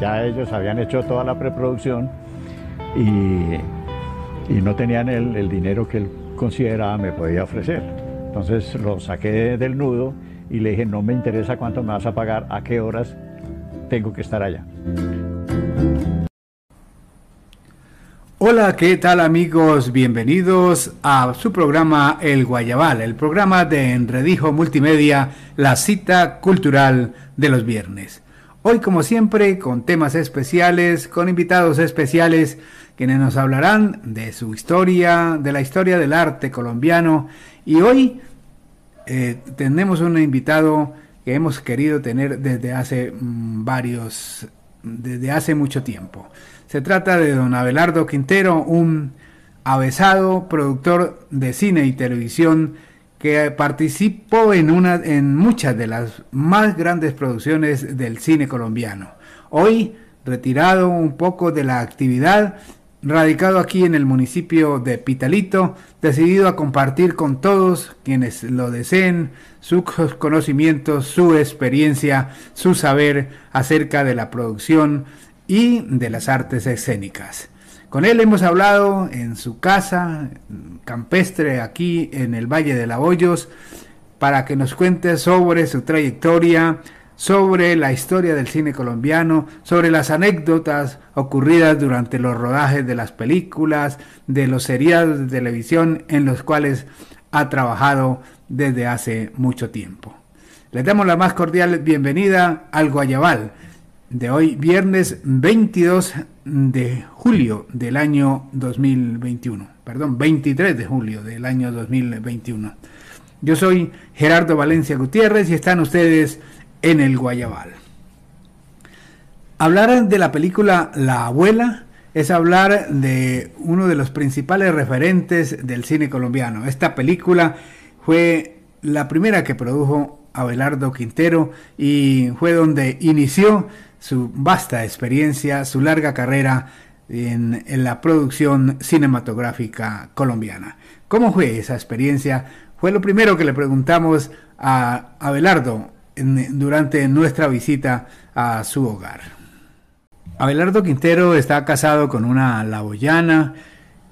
ya ellos habían hecho toda la preproducción y, no tenían el, el dinero que él consideraba me podía ofrecer. Entonces lo saqué del nudo y le dije, no me interesa cuánto me vas a pagar, a qué horas tengo que estar allá. Hola, ¿qué tal amigos? Bienvenidos a su programa El Guayabal, el programa de Enredijo Multimedia, la cita cultural de los viernes. Hoy, como siempre, con temas especiales, con invitados especiales, quienes nos hablarán de su historia, de la historia del arte colombiano. Y hoy eh, tenemos un invitado que hemos querido tener desde hace mm, varios, desde hace mucho tiempo. Se trata de don Abelardo Quintero, un avesado productor de cine y televisión que participó en, una, en muchas de las más grandes producciones del cine colombiano. Hoy, retirado un poco de la actividad, radicado aquí en el municipio de Pitalito, decidido a compartir con todos quienes lo deseen sus conocimientos, su experiencia, su saber acerca de la producción y de las artes escénicas. Con él hemos hablado en su casa campestre aquí en el Valle de la para que nos cuente sobre su trayectoria, sobre la historia del cine colombiano, sobre las anécdotas ocurridas durante los rodajes de las películas, de los seriados de televisión en los cuales ha trabajado desde hace mucho tiempo. Les damos la más cordial bienvenida al Guayabal, de hoy, viernes 22 de julio del año 2021. Perdón, 23 de julio del año 2021. Yo soy Gerardo Valencia Gutiérrez y están ustedes en el Guayabal. Hablar de la película La abuela es hablar de uno de los principales referentes del cine colombiano. Esta película fue la primera que produjo Abelardo Quintero y fue donde inició su vasta experiencia, su larga carrera en, la producción cinematográfica colombiana. ¿Cómo fue esa experiencia? Fue lo primero que le preguntamos a Abelardo durante nuestra visita a su hogar. Abelardo Quintero está casado con una laboyana,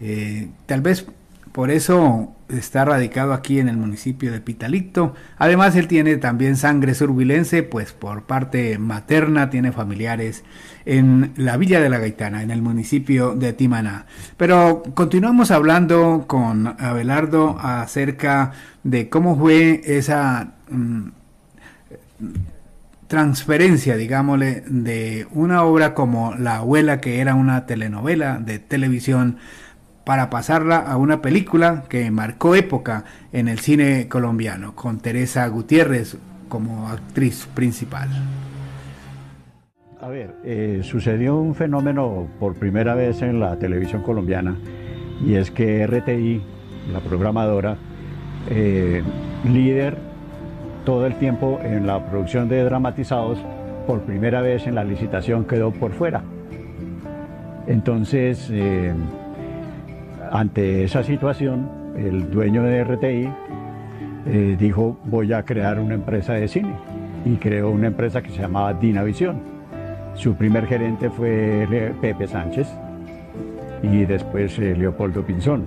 eh, tal vez por eso está radicado aquí en el municipio de Pitalito. Además, él tiene también sangre surbilense, pues por parte materna tiene familiares en la Villa de la Gaitana, en el municipio de Timaná. Pero continuamos hablando con Abelardo acerca de cómo fue esa mm, transferencia, digámosle, de una obra como La abuela, que era una telenovela de televisión, para pasarla a una película que marcó época en el cine colombiano, con Teresa Gutiérrez como actriz principal. A ver, eh, sucedió un fenómeno por primera vez en la televisión colombiana y es que RTI, la programadora, eh, líder todo el tiempo en la producción de dramatizados, por primera vez en la licitación quedó por fuera. Entonces, eh, ante esa situación, el dueño de RTI eh, dijo voy a crear una empresa de cine y creó una empresa que se llamaba Dinavisión. Su primer gerente fue Pepe Sánchez y después eh, Leopoldo Pinzón.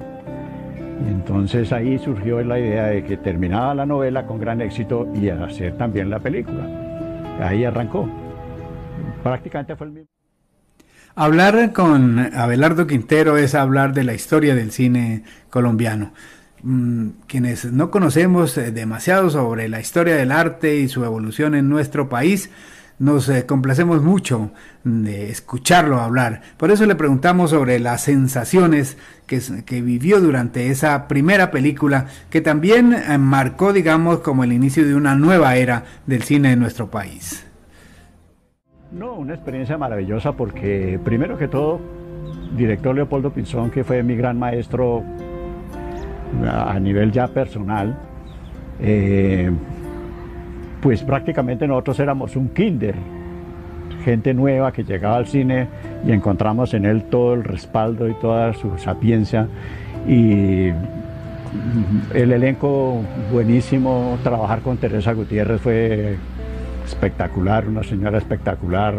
Entonces ahí surgió la idea de que terminaba la novela con gran éxito y hacer también la película. Ahí arrancó. Prácticamente fue el mismo. Hablar con Abelardo Quintero es hablar de la historia del cine colombiano. Mm, quienes no conocemos eh, demasiado sobre la historia del arte y su evolución en nuestro país, nos eh, complacemos mucho de escucharlo hablar. Por eso le preguntamos sobre las sensaciones que, vivió durante esa primera película que también eh, marcó, digamos, como el inicio de una nueva era del cine en nuestro país. No, una experiencia maravillosa porque primero que todo, director Leopoldo Pinzón, que fue mi gran maestro a nivel ya personal, eh, pues prácticamente nosotros éramos un kinder, gente nueva que llegaba al cine y encontramos en él todo el respaldo y toda su sapiencia. Y el elenco buenísimo, trabajar con Teresa Gutiérrez fue espectacular, una señora espectacular,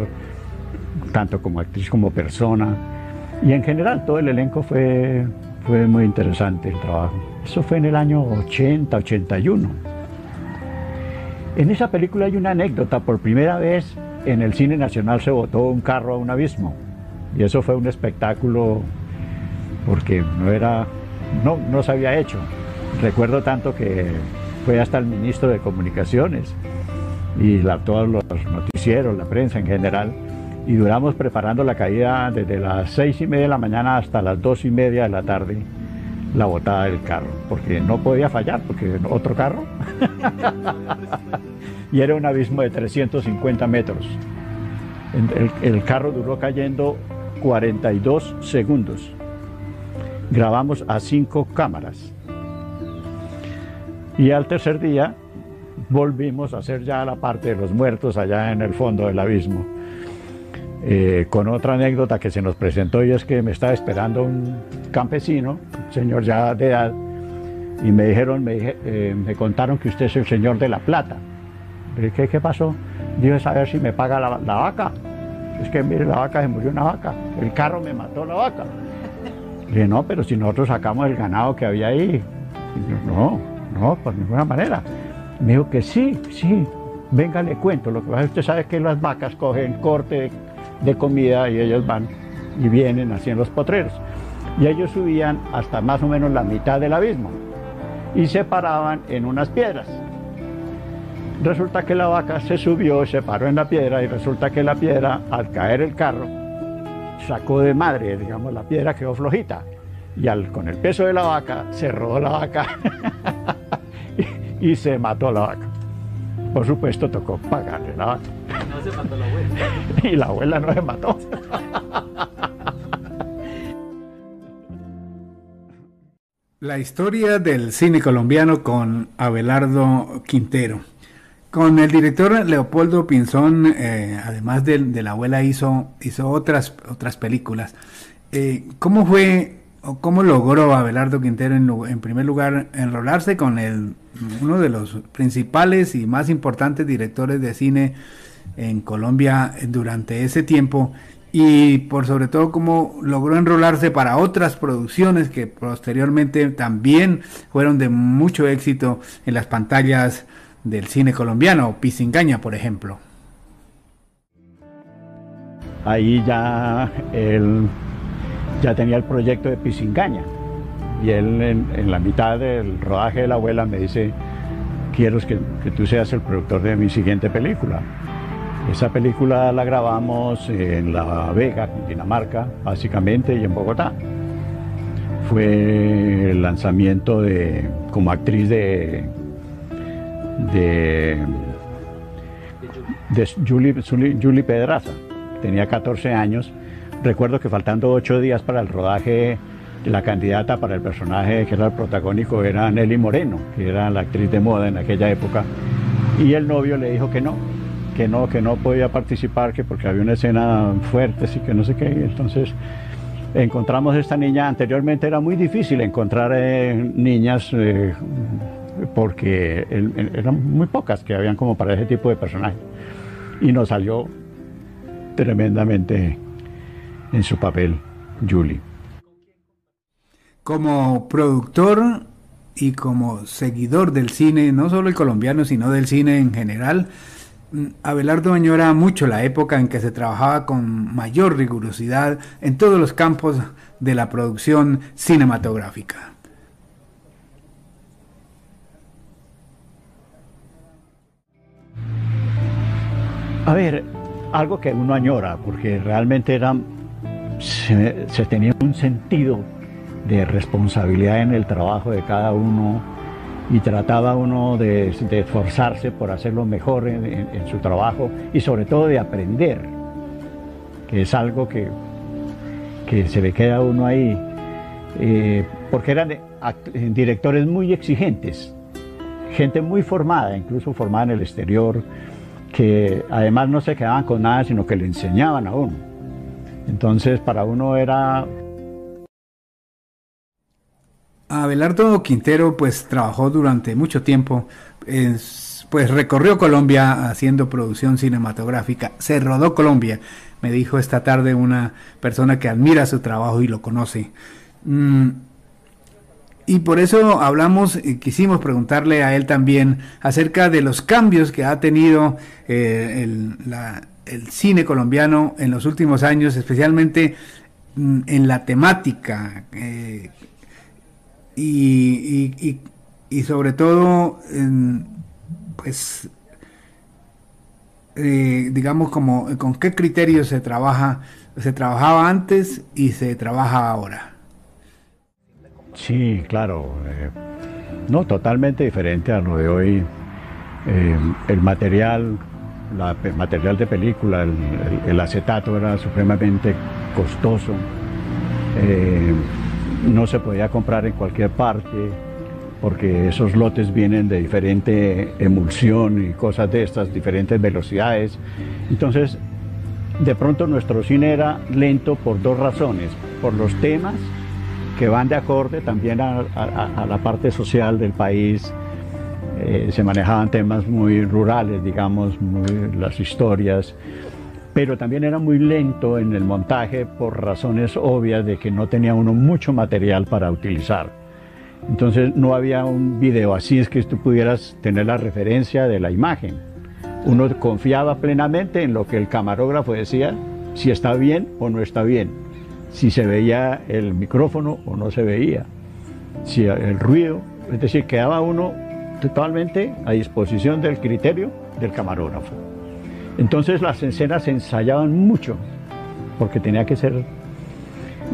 tanto como actriz como persona. Y en general todo el elenco fue, fue muy interesante el trabajo. Eso fue en el año 80, 81. En esa película hay una anécdota. Por primera vez en el cine nacional se botó un carro a un abismo. Y eso fue un espectáculo porque no era, no, no se había hecho. Recuerdo tanto que fue hasta el ministro de Comunicaciones y todos los noticieros, la prensa en general, y duramos preparando la caída desde las seis y media de la mañana hasta las dos y media de la tarde, la botada del carro, porque no podía fallar, porque otro carro. y era un abismo de 350 metros. El, el carro duró cayendo 42 segundos. Grabamos a cinco cámaras. Y al tercer día volvimos a hacer ya la parte de los muertos allá en el fondo del abismo. Eh, con otra anécdota que se nos presentó y es que me estaba esperando un campesino, un señor ya de edad, y me dijeron, me, eh, me contaron que usted es el señor de la plata. ¿Qué, qué pasó? Dije, saber si me paga la, vaca. Es que mire, la vaca se murió una vaca. El carro me mató la vaca. Le dije, no, pero si nosotros sacamos el ganado que había ahí. no, no, por ninguna manera. Me dijo que sí, sí, venga, le cuento. Lo que pasa es que usted sabe que las vacas cogen corte de, comida y ellos van y vienen así en los potreros. Y ellos subían hasta más o menos la mitad del abismo y se paraban en unas piedras. Resulta que la vaca se subió, se paró en la piedra y resulta que la piedra, al caer el carro, sacó de madre, digamos, la piedra quedó flojita. Y al, con el peso de la vaca, se rodó la vaca y se mató la vaca. Por supuesto, tocó pagarle la vaca. No se mató la abuela. y la abuela no se mató. La historia del cine colombiano con Abelardo Quintero. Con el director Leopoldo Pinzón, eh, además de, la abuela, hizo, hizo otras, otras películas. Eh, ¿Cómo fue cómo logró Abelardo Quintero en, en, primer lugar enrolarse con uno de los principales y más importantes directores de cine en Colombia durante ese tiempo y por sobre todo cómo logró enrolarse para otras producciones que posteriormente también fueron de mucho éxito en las pantallas del cine colombiano, Pisingaña por ejemplo. Ahí ya el ya tenía el proyecto de Pisingaña. Y él en, la mitad del rodaje de la abuela me dice, quiero que, tú seas el productor de mi siguiente película. Esa película la grabamos en La Vega, Dinamarca, básicamente, y en Bogotá. Fue el lanzamiento de, como actriz de, de, de Julie, Julie Pedraza. Tenía 14 años Recuerdo que faltando ocho días para el rodaje, la candidata para el personaje que era el protagónico era Nelly Moreno, que era la actriz de moda en aquella época. Y el novio le dijo que no, que no, que no podía participar, que porque había una escena fuerte, así que no sé qué. Entonces encontramos esta niña. Anteriormente era muy difícil encontrar eh, niñas eh, porque eran muy pocas que habían como para ese tipo de personaje. Y nos salió tremendamente en su papel, Julie. Como productor y como seguidor del cine, no solo el colombiano, sino del cine en general, mm, Abelardo añora mucho la época en que se trabajaba con mayor rigurosidad en todos los campos de la producción cinematográfica. A ver, algo que uno añora, porque realmente eran se, tenía un sentido de responsabilidad en el trabajo de cada uno y trataba uno de, esforzarse por hacerlo mejor en, su trabajo y sobre todo de aprender, que es algo que, que se le queda a uno ahí, eh, porque eran directores muy exigentes, gente muy formada, incluso formada en el exterior, que además no se quedaban con nada, sino que le enseñaban a uno. Entonces para uno era... Abelardo Quintero pues trabajó durante mucho tiempo, pues recorrió Colombia haciendo producción cinematográfica, se rodó Colombia, me dijo esta tarde una persona que admira su trabajo y lo conoce. Mm, y por eso hablamos y quisimos preguntarle a él también acerca de los cambios que ha tenido eh, el, cine colombiano en los últimos años, especialmente mm, en la temática eh, y, sobre todo, pues, eh, digamos, como con qué criterios se trabaja, se trabajaba antes y se trabaja ahora. Sí, claro. Eh, no, totalmente diferente a lo de hoy. Eh, el material, material de película, el, acetato era supremamente costoso. Eh, no se podía comprar en cualquier parte porque esos lotes vienen de diferente emulsión y cosas de estas, diferentes velocidades. Entonces, de pronto nuestro cine era lento por dos razones, por los temas que van de acorde también a, la parte social del país. Eh, se manejaban temas muy rurales, digamos, las historias, pero también era muy lento en el montaje por razones obvias de que no tenía uno mucho material para utilizar. Entonces no había un video así, es que tú pudieras tener la referencia de la imagen. Uno confiaba plenamente en lo que el camarógrafo decía, si está bien o no está bien si se veía el micrófono o no se veía, si el ruido, es decir, quedaba uno totalmente a disposición del criterio del camarógrafo. Entonces las escenas se ensayaban mucho, porque tenía que ser...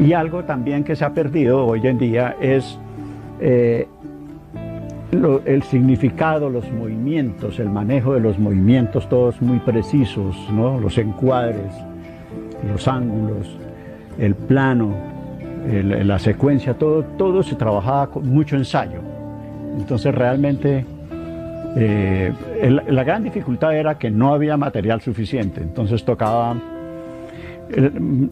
Y algo también que se ha perdido hoy en día es eh, el significado, los movimientos, el manejo de los movimientos, todos muy precisos, los encuadres, los ángulos el plano, la secuencia, todo, todo se trabajaba con mucho ensayo. Entonces realmente eh, la gran dificultad era que no había material suficiente, entonces tocaba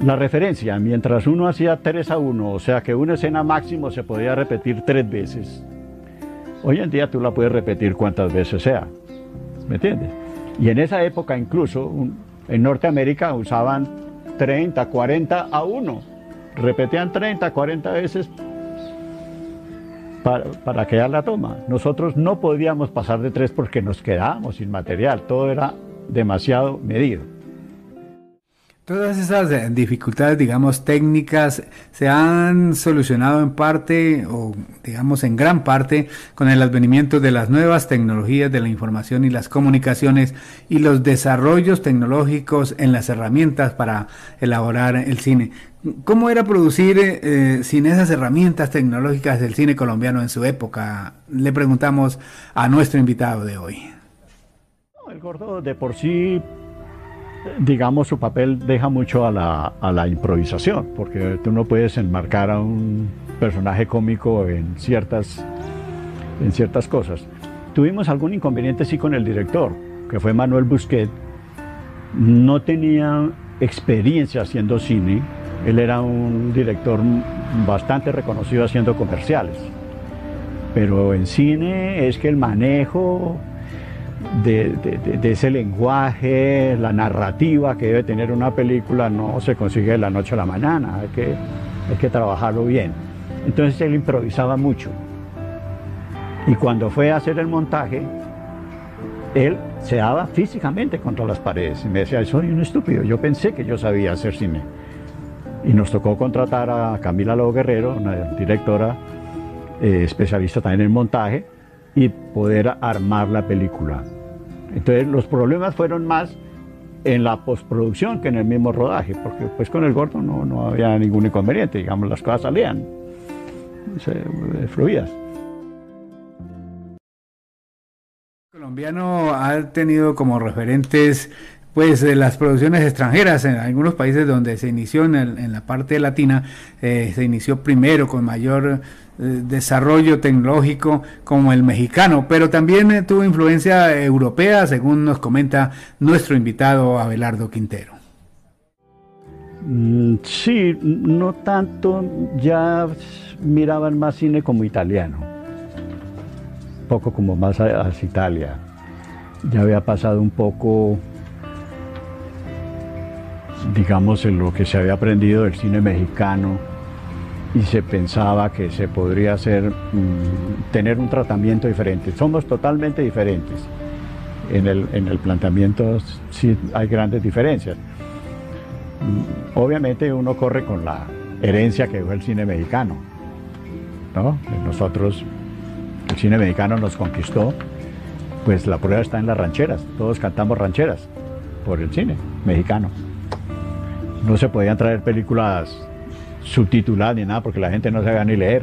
la referencia, mientras uno hacía 3 a 1, o sea que una escena máximo se podía repetir tres veces. Hoy en día tú la puedes repetir cuantas veces sea, ¿me entiendes? Y en esa época incluso en Norteamérica usaban 30, 40 a 1. Repetían 30, 40 veces para, para quedar la toma. Nosotros no podíamos pasar de 3 porque nos quedábamos sin material. Todo era demasiado medido. Todas esas eh, dificultades, digamos, técnicas se han solucionado en parte o, digamos, en gran parte con el advenimiento de las nuevas tecnologías de la información y las comunicaciones y los desarrollos tecnológicos en las herramientas para elaborar el cine. ¿Cómo era producir eh, sin esas herramientas tecnológicas del cine colombiano en su época? Le preguntamos a nuestro invitado de hoy. El gordo de por sí digamos, su papel deja mucho a la, improvisación, porque tú no puedes enmarcar a un personaje cómico en ciertas, en ciertas cosas. Tuvimos algún inconveniente sí con el director, que fue Manuel Busquet. No tenía experiencia haciendo cine, él era un director bastante reconocido haciendo comerciales. Pero en cine es que el manejo, de, ese lenguaje, la narrativa que debe tener una película no se consigue de la noche a la mañana, hay que, hay que trabajarlo bien. Entonces él improvisaba mucho. Y cuando fue a hacer el montaje, él se daba físicamente contra las paredes y me decía, soy un estúpido, yo pensé que yo sabía hacer cine. Y nos tocó contratar a Camila Lobo Guerrero, una directora eh, especialista también en montaje, y poder armar la película. Entonces los problemas fueron más en la postproducción que en el mismo rodaje, porque pues con el gordo no, no había ningún inconveniente, digamos, las cosas salían fluidas. El colombiano ha tenido como referentes pues las producciones extranjeras en algunos países donde se inició en, la parte latina eh, se inició primero con mayor eh, desarrollo tecnológico como el mexicano, pero también eh, tuvo influencia europea, según nos comenta nuestro invitado Abelardo Quintero. Mm, Sí, no tanto, ya miraban más cine como italiano, poco como más hacia Italia. Ya había pasado un poco, digamos, en lo que se había aprendido del cine mexicano y se pensaba que se podría hacer, mm, tener un tratamiento diferente. Somos totalmente diferentes. En el, en el planteamiento sí hay grandes diferencias. Mm, obviamente uno corre con la herencia que dejó el cine mexicano. ¿no? Nosotros, el cine mexicano nos conquistó, pues la prueba está en las rancheras. Todos cantamos rancheras por el cine mexicano. No se podían traer películas subtituladas ni nada porque la gente no sabía ni leer.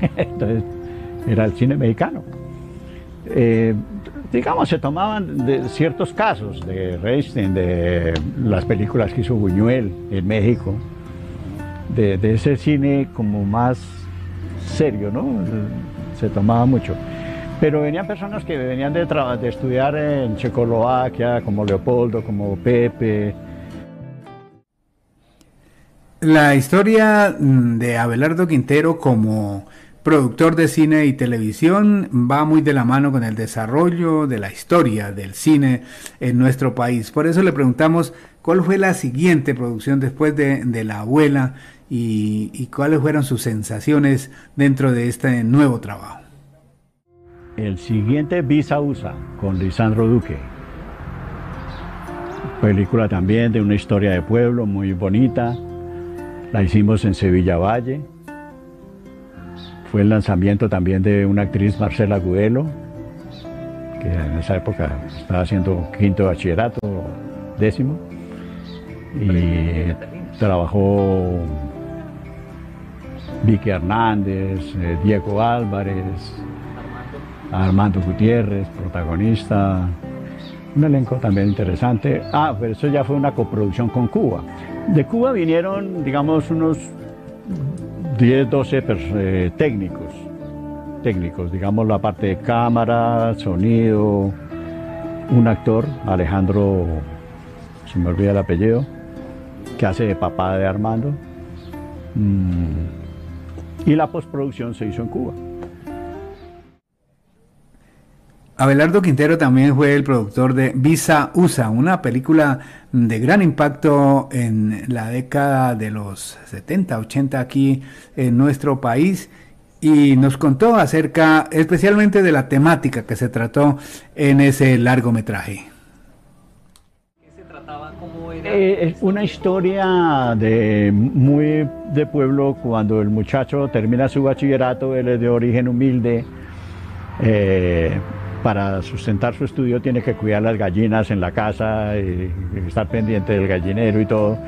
Entonces, era el cine mexicano. Eh, digamos, se tomaban de ciertos casos de Reinstein, de las películas que hizo Buñuel en México, de, ese cine como más serio, ¿no? Se tomaba mucho. Pero venían personas que venían de, de estudiar en Checoslovaquia, como Leopoldo, como Pepe. La historia mm, de Abelardo Quintero como productor de cine y televisión, va muy de la mano con el desarrollo de la historia del cine en nuestro país. Por eso le preguntamos cuál fue la siguiente producción después de, La Abuela y, cuáles fueron sus sensaciones dentro de este nuevo trabajo. El siguiente Visa USA con Lisandro Duque. Película también de una historia de pueblo muy bonita. La hicimos en Sevilla Valle fue el lanzamiento también de una actriz, Marcela Gudelo, que en esa época estaba haciendo quinto bachillerato, décimo, y trabajó Vicky Hernández, eh, Diego Álvarez, Armando Gutiérrez, protagonista, un elenco también interesante. Ah, pero eso ya fue una coproducción con Cuba. De Cuba vinieron, digamos, unos 10, 12 eh, técnicos, técnicos, digamos la parte de cámara, sonido, un actor, Alejandro, se me olvida el apellido, que hace de papá de Armando, mm, y la postproducción se hizo en Cuba. Abelardo Quintero también fue el productor de Visa USA, una película de gran impacto en la década de los 70, 80 aquí en nuestro país y nos contó acerca especialmente de la temática que se trató en ese largometraje. Eh, es una historia de muy de pueblo cuando el muchacho termina su bachillerato, él es de origen humilde. Eh, para sustentar su estudio tiene que cuidar las gallinas en la casa y estar pendiente del gallinero y todo.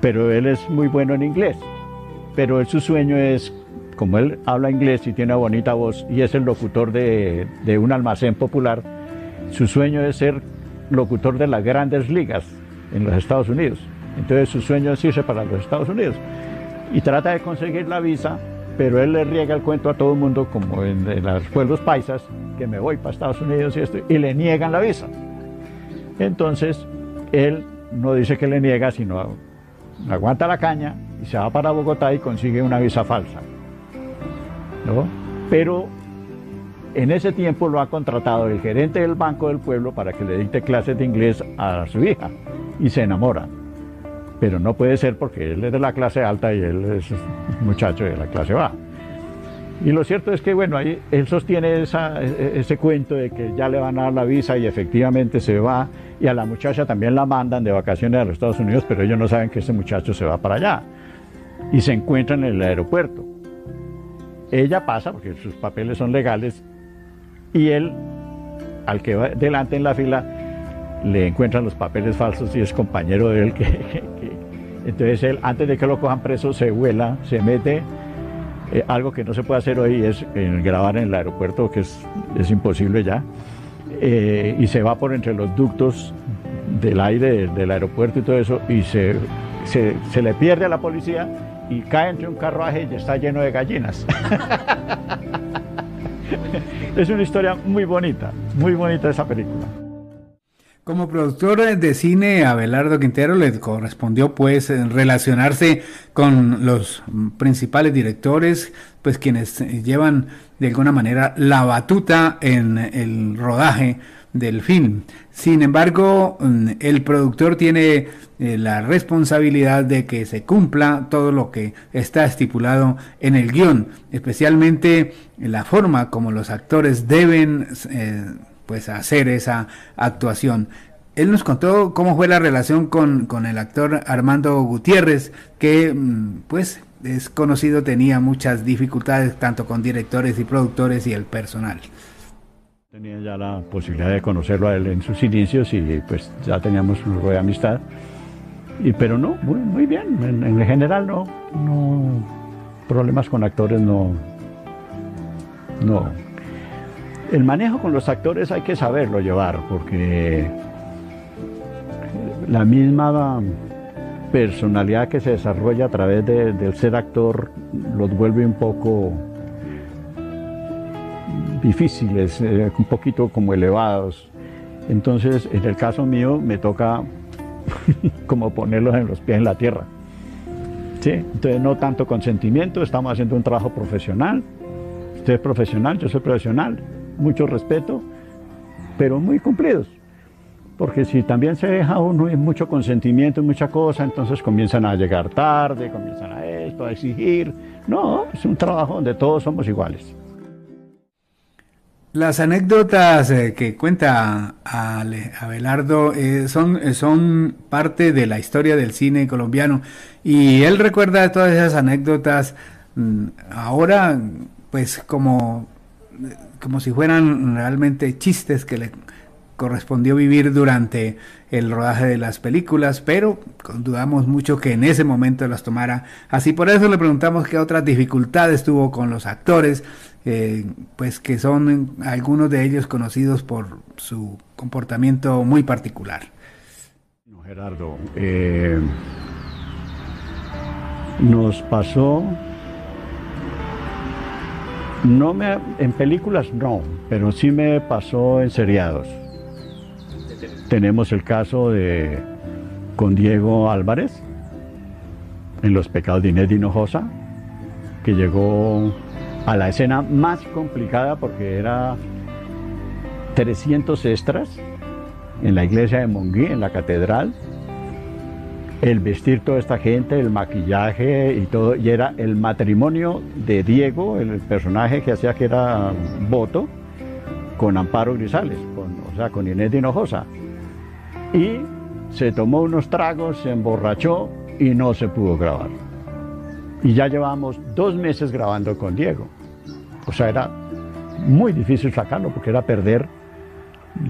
Pero él es muy bueno en inglés. Pero su sueño es, como él habla inglés y tiene una bonita voz y es el locutor de, de un almacén popular, su sueño es ser locutor de las grandes ligas en los Estados Unidos. Entonces su sueño es irse para los Estados Unidos. Y trata de conseguir la visa pero él le riega el cuento a todo el mundo, como en, los pueblos paisas, que me voy para Estados Unidos y esto, y le niegan la visa. Entonces, él no dice que le niega, sino aguanta la caña y se va para Bogotá y consigue una visa falsa. ¿no? Pero en ese tiempo lo ha contratado el gerente del Banco del Pueblo para que le dicte clases de inglés a su hija y se enamora pero no puede ser porque él es de la clase alta y él es muchacho de la clase baja. Y lo cierto es que, bueno, ahí él sostiene esa, e, ese cuento de que ya le van a dar la visa y efectivamente se va, y a la muchacha también la mandan de vacaciones a los Estados Unidos, pero ellos no saben que ese muchacho se va para allá. Y se encuentran en el aeropuerto. Ella pasa, porque sus papeles son legales, y él, al que va delante en la fila, le encuentran los papeles falsos y es compañero de él que, entonces él antes de que lo cojan preso se vuela, se mete eh, algo que no se puede hacer hoy es grabar en el aeropuerto que es, es imposible ya eh, y se va por entre los ductos del aire del, aeropuerto y todo eso y se, se, se le pierde a la policía y cae entre un carruaje y está lleno de gallinas. es una historia muy bonita, muy bonita esa película. Como productor de cine, Abelardo Quintero le correspondió pues relacionarse con los principales directores, pues quienes llevan de alguna manera la batuta en el rodaje del film. Sin embargo, el productor tiene eh, la responsabilidad de que se cumpla todo lo que está estipulado en el guion, especialmente la forma como los actores deben eh, pues hacer esa actuación. Él nos contó cómo fue la relación con, con el actor Armando Gutiérrez, que mm, pues es conocido, tenía muchas dificultades tanto con directores y productores y el personal. Tenía ya la posibilidad de conocerlo a él en sus inicios y pues ya teníamos un de amistad. Y, pero no, muy, muy bien, en, en, general no, no, problemas con actores no, no, el manejo con los actores hay que saberlo llevar, porque la misma personalidad que se desarrolla a través del ser actor los vuelve un poco difíciles, eh, un poquito como elevados. Entonces, en el caso mío, me toca como ponerlos en los pies en la tierra. ¿Sí? Entonces, no tanto consentimiento, estamos haciendo un trabajo profesional. Usted es profesional, yo soy profesional mucho respeto, pero muy cumplidos. Porque si también se deja uno en mucho consentimiento y mucha cosa, entonces comienzan a llegar tarde, comienzan a esto, a exigir. No, es un trabajo donde todos somos iguales. Las anécdotas eh, que cuenta Abelardo eh, son, eh, son parte de la historia del cine colombiano y él recuerda todas esas anécdotas mm, ahora pues como como si fueran realmente chistes que le correspondió vivir durante el rodaje de las películas, pero dudamos mucho que en ese momento las tomara así. Por eso le preguntamos qué otras dificultades tuvo con los actores, eh, pues que son algunos de ellos conocidos por su comportamiento muy particular. Gerardo, eh, nos pasó no me, en películas no, pero sí me pasó en seriados. Tenemos el caso de con Diego Álvarez en Los pecados de Inés Hinojosa, que llegó a la escena más complicada porque era 300 extras en la iglesia de Monguí, en la catedral, el vestir toda esta gente, el maquillaje y todo, y era el matrimonio de Diego, el personaje que hacía que era voto, con Amparo Grisales, con, o sea, con Inés de Hinojosa. Y se tomó unos tragos, se emborrachó y no se pudo grabar. Y ya llevamos dos meses grabando con Diego. O sea, era muy difícil sacarlo porque era perder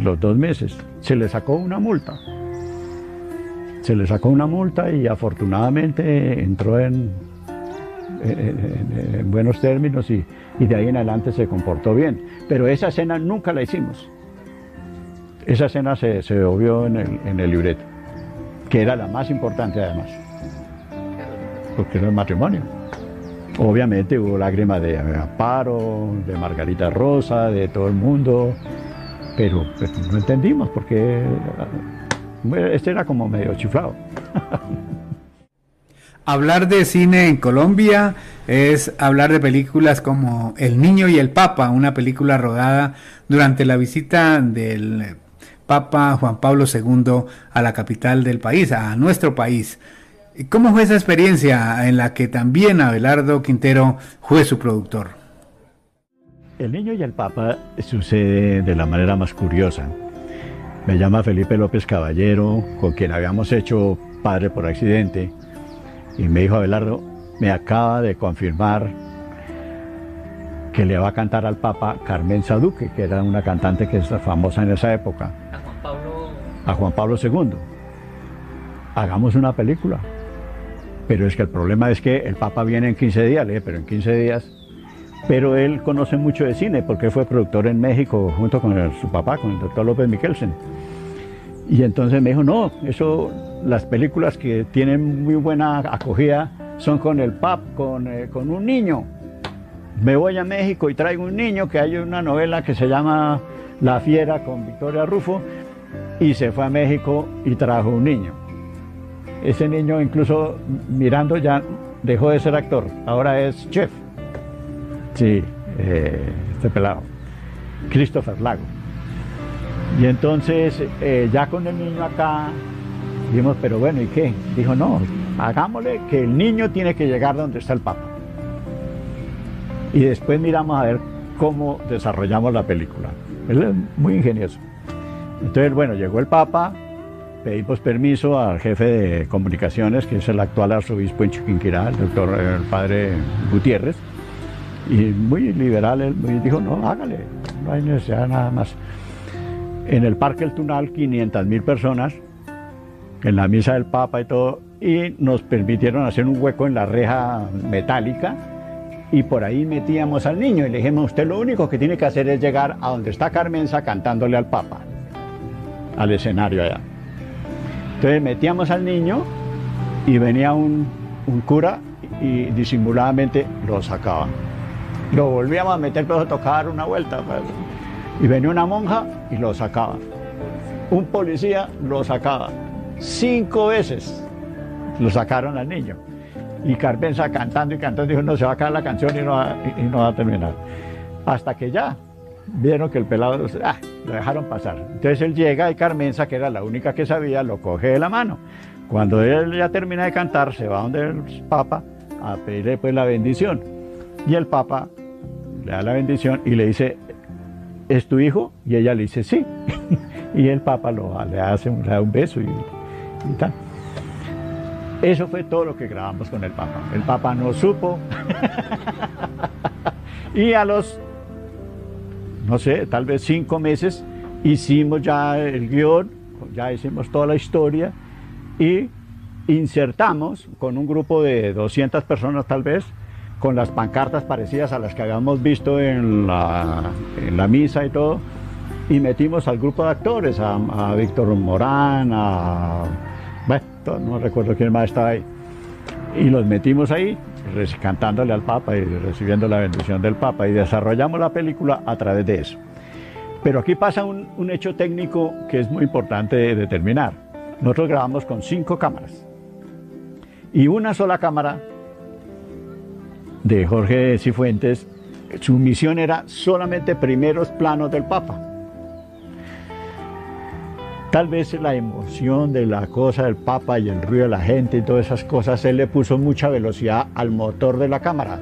los dos meses. Se le sacó una multa se le sacó una multa y afortunadamente entró en, buenos términos y, de ahí en adelante se comportó bien. Pero esa escena nunca la hicimos. Esa escena se, se obvió en el, en el libreto, que era la más importante además, porque era el matrimonio. Obviamente hubo lágrimas de Amparo, de Margarita Rosa, de todo el mundo, pero no entendimos porque este era como medio chiflado. Hablar de cine en Colombia es hablar de películas como El Niño y el Papa, una película rodada durante la visita del Papa Juan Pablo II a la capital del país, a nuestro país. ¿Cómo fue esa experiencia en la que también Abelardo Quintero fue su productor? El Niño y el Papa sucede de la manera más curiosa. Me llama Felipe López Caballero, con quien habíamos hecho Padre por accidente, y me dijo Abelardo, me acaba de confirmar que le va a cantar al Papa Carmen Saduque, que era una cantante que es famosa en esa época. A Juan Pablo. A Juan Pablo II. Hagamos una película. Pero es que el problema es que el Papa viene en 15 días, le dije, pero en 15 días pero él conoce mucho de cine porque fue productor en México junto con su papá, con el doctor López Miquelsen. Y entonces me dijo, no, eso, las películas que tienen muy buena acogida son con el pap, con, eh, con un niño. Me voy a México y traigo un niño, que hay una novela que se llama La Fiera con Victoria Rufo, y se fue a México y trajo un niño. Ese niño incluso mirando ya dejó de ser actor, ahora es chef. Sí, eh, este pelado, Christopher Lago. Y entonces eh, ya con el niño acá, dijimos, pero bueno, ¿y qué? Dijo, no, hagámosle que el niño tiene que llegar donde está el Papa. Y después miramos a ver cómo desarrollamos la película. Él es muy ingenioso. Entonces, bueno, llegó el Papa, pedimos permiso al jefe de comunicaciones, que es el actual arzobispo en Chiquinquirá, el doctor, el padre Gutiérrez, y muy liberal, él dijo, no, hágale, no hay necesidad nada más. En el Parque El Tunal, 500 mil personas, en la misa del Papa y todo, y nos permitieron hacer un hueco en la reja metálica y por ahí metíamos al niño y le dijimos, usted lo único que tiene que hacer es llegar a donde está Carmenza cantándole al Papa, al escenario allá. Entonces metíamos al niño y venía un, un cura y disimuladamente lo sacaba. Lo volvíamos a meter, pero a tocar una vuelta. Pues. Y venía una monja y lo sacaba. Un policía lo sacaba. Cinco veces lo sacaron al niño. Y Carmenza cantando y cantando dijo, no, se va a acabar la canción y no va, y no va a terminar. Hasta que ya vieron que el pelado, ah, lo dejaron pasar. Entonces él llega y Carmenza, que era la única que sabía, lo coge de la mano. Cuando él ya termina de cantar, se va donde el Papa a pedirle pues la bendición. Y el Papa le da la bendición y le dice, ¿es tu hijo? Y ella le dice, sí. y el Papa le hace le da un beso y, y tal. Eso fue todo lo que grabamos con el Papa. El Papa no supo. y a los, no sé, tal vez cinco meses, hicimos ya el guion, ya hicimos toda la historia y insertamos con un grupo de 200 personas tal vez, con las pancartas parecidas a las que habíamos visto en la, en la misa y todo, y metimos al grupo de actores, a, a Víctor Morán, a bueno, no recuerdo quién más estaba ahí. Y los metimos ahí, cantándole al Papa y recibiendo la bendición del Papa, y desarrollamos la película a través de eso. Pero aquí pasa un, un hecho técnico que es muy importante de determinar. Nosotros grabamos con cinco cámaras. Y una sola cámara de Jorge Cifuentes, su misión era solamente primeros planos del Papa. Tal vez la emoción de la cosa del Papa y el ruido de la gente y todas esas cosas, él le puso mucha velocidad al motor de la cámara.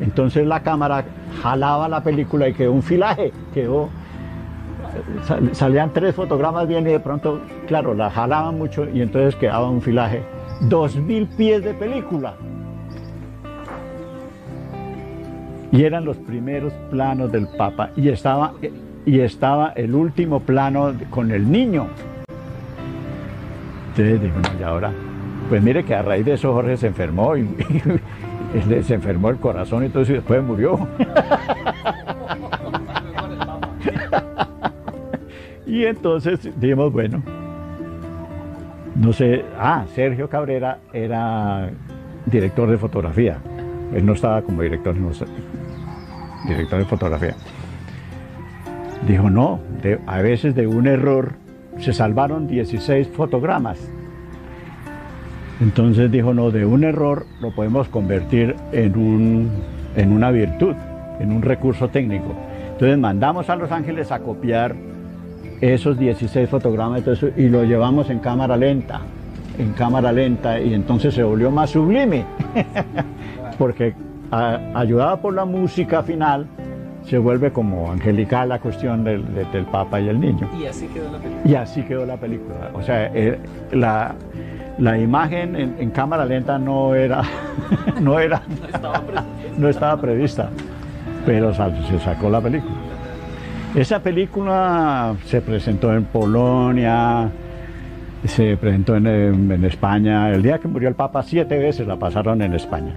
Entonces la cámara jalaba la película y quedó un filaje, quedó, salían tres fotogramas bien y de pronto, claro, la jalaban mucho y entonces quedaba un filaje. Dos mil pies de película. Y eran los primeros planos del Papa y estaba y estaba el último plano con el niño. Entonces y ahora, pues mire que a raíz de eso Jorge se enfermó y, y se enfermó el corazón y todo eso y después murió. y entonces dijimos, bueno, no sé, ah, Sergio Cabrera era director de fotografía. Él no estaba como director, no director de fotografía. Dijo, no, a veces de un error se salvaron 16 fotogramas. Entonces dijo, no, de un error lo podemos convertir en, un, en una virtud, en un recurso técnico. Entonces mandamos a Los Ángeles a copiar esos 16 fotogramas y lo llevamos en cámara lenta, en cámara lenta, y entonces se volvió más sublime, porque a, ayudada por la música final, se vuelve como angelical la cuestión del, del, Papa y el niño. Y así quedó la película. Y así quedó la película. O sea, eh, la, la, imagen en, en, cámara lenta no era, no era, no estaba, no estaba prevista, pero se sacó la película. Esa película se presentó en Polonia, se presentó en, en, España. El día que murió el Papa, siete veces la pasaron en España.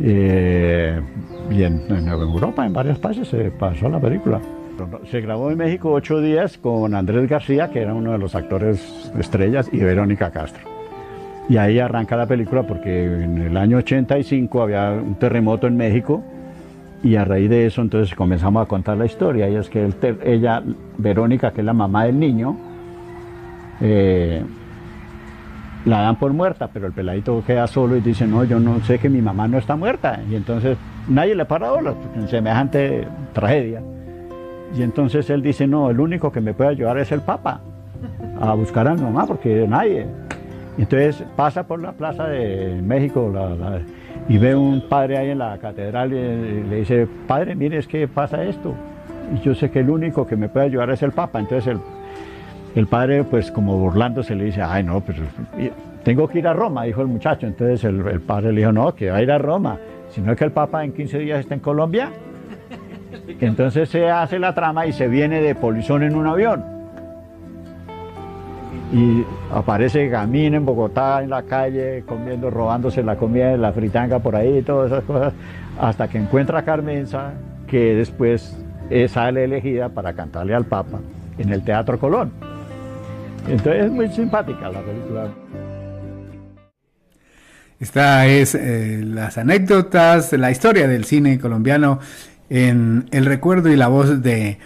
Eh, y en, Europa, en varios países, se pasó la película. Se grabó en México ocho días con Andrés García, que era uno de los actores estrellas, y Verónica Castro. Y ahí arranca la película porque en el año 85 había un terremoto en México y a raíz de eso entonces comenzamos a contar la historia. Y es que el ella, Verónica, que es la mamá del niño, eh, la dan por muerta, pero el peladito queda solo y dice, no, yo no sé que mi mamá no está muerta. Y entonces nadie le para bolas, en semejante tragedia. Y entonces él dice, no, el único que me puede ayudar es el Papa a buscar a mi mamá, porque nadie. Entonces pasa por la plaza de México y ve un padre ahí en la catedral y le dice, padre, mire, es que pasa esto. Y yo sé que el único que me puede ayudar es el Papa. Entonces el, el padre, pues como burlándose, le dice, ay no, pues tengo que ir a Roma, dijo el muchacho. Entonces el, el padre le dijo, no, que va a ir a Roma, sino que el Papa en 15 días está en Colombia. Entonces se hace la trama y se viene de Polizón en un avión y aparece Gamín en Bogotá, en la calle, comiendo, robándose la comida de la fritanga por ahí y todas esas cosas, hasta que encuentra a Carmenza, que después sale elegida para cantarle al Papa en el Teatro Colón. Entonces es muy simpática la película. Esta es eh, las anécdotas, la historia del cine colombiano en el recuerdo y la voz de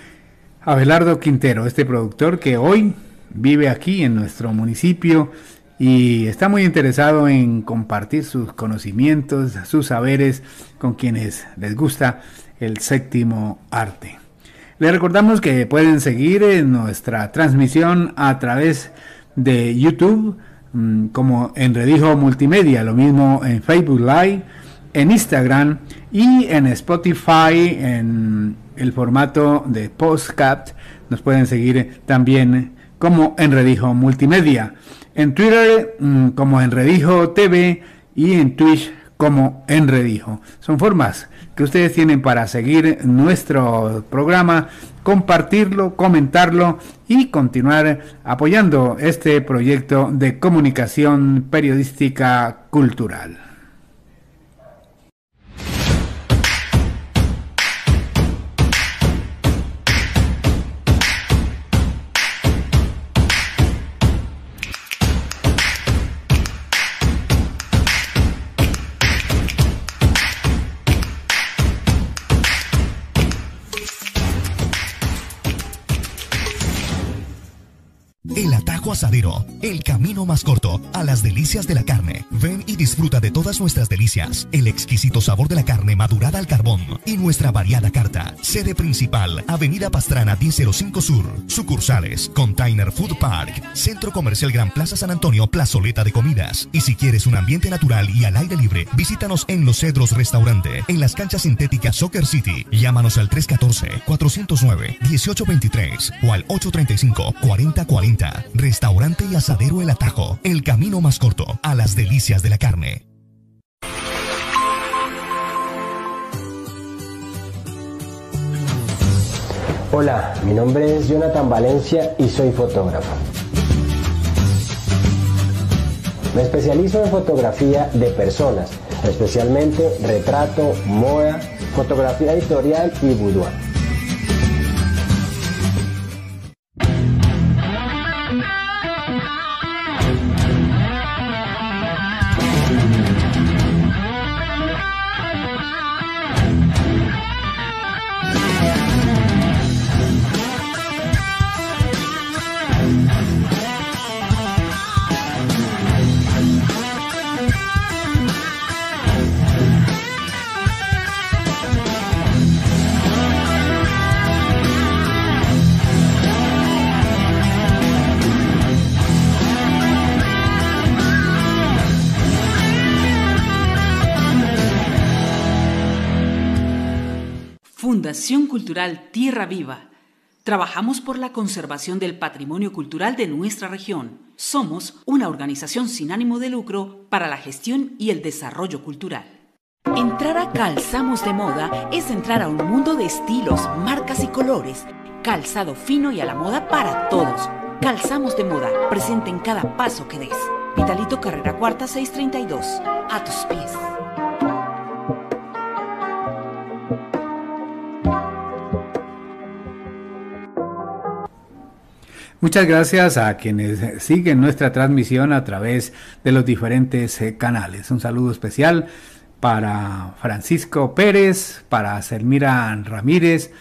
Abelardo Quintero, este productor que hoy vive aquí en nuestro municipio y está muy interesado en compartir sus conocimientos, sus saberes con quienes les gusta el séptimo arte. Les recordamos que pueden seguir en nuestra transmisión a través de YouTube mm, como Enredijo Multimedia, lo mismo en Facebook Live, en Instagram y en Spotify en el formato de postcat. Nos pueden seguir también como Enredijo Multimedia, en Twitter mm, como Enredijo TV y en Twitch como Enredijo. Son formas que ustedes tienen para seguir nuestro programa, compartirlo, comentarlo y continuar apoyando este proyecto de comunicación periodística cultural. El camino más corto a las delicias de la carne. Ven y disfruta de todas nuestras delicias, el exquisito sabor de la carne madurada al carbón y nuestra variada carta. Sede principal, Avenida Pastrana 1005 Sur. Sucursales, Container Food Park, Centro Comercial Gran Plaza San Antonio, Plazoleta de Comidas. Y si quieres un ambiente natural y al aire libre, visítanos en Los Cedros Restaurante, en las canchas sintéticas Soccer City. Llámanos al 314-409-1823 o al 835-4040. Restaurante y Asadero El Atajo, el camino más corto a las delicias de la carne. Hola, mi nombre es Jonathan Valencia y soy fotógrafo. Me especializo en fotografía de personas, especialmente retrato, moda, fotografía editorial y boudoir. Fundación Cultural Tierra Viva. Trabajamos por la conservación del patrimonio cultural de nuestra región. Somos una organización sin ánimo de lucro para la gestión y el desarrollo cultural. Entrar a Calzamos de Moda es entrar a un mundo de estilos, marcas y colores. Calzado fino y a la moda para todos. Calzamos de Moda, presente en cada paso que des. Vitalito Carrera Cuarta 632. A tus pies. Muchas gracias a quienes siguen nuestra transmisión a través de los diferentes eh, canales. Un saludo especial para Francisco Pérez, para Selmira Ramírez,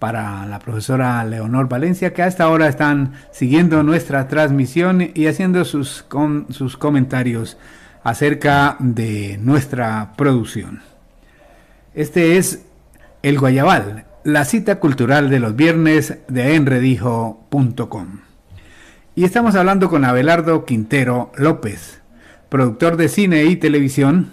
para la profesora Leonor Valencia, que hasta ahora están siguiendo nuestra transmisión y haciendo sus, sus comentarios acerca de nuestra producción. Este es El Guayabal, la cita cultural de los viernes de enredijo.com. Y estamos hablando con Abelardo Quintero López, productor de cine y televisión,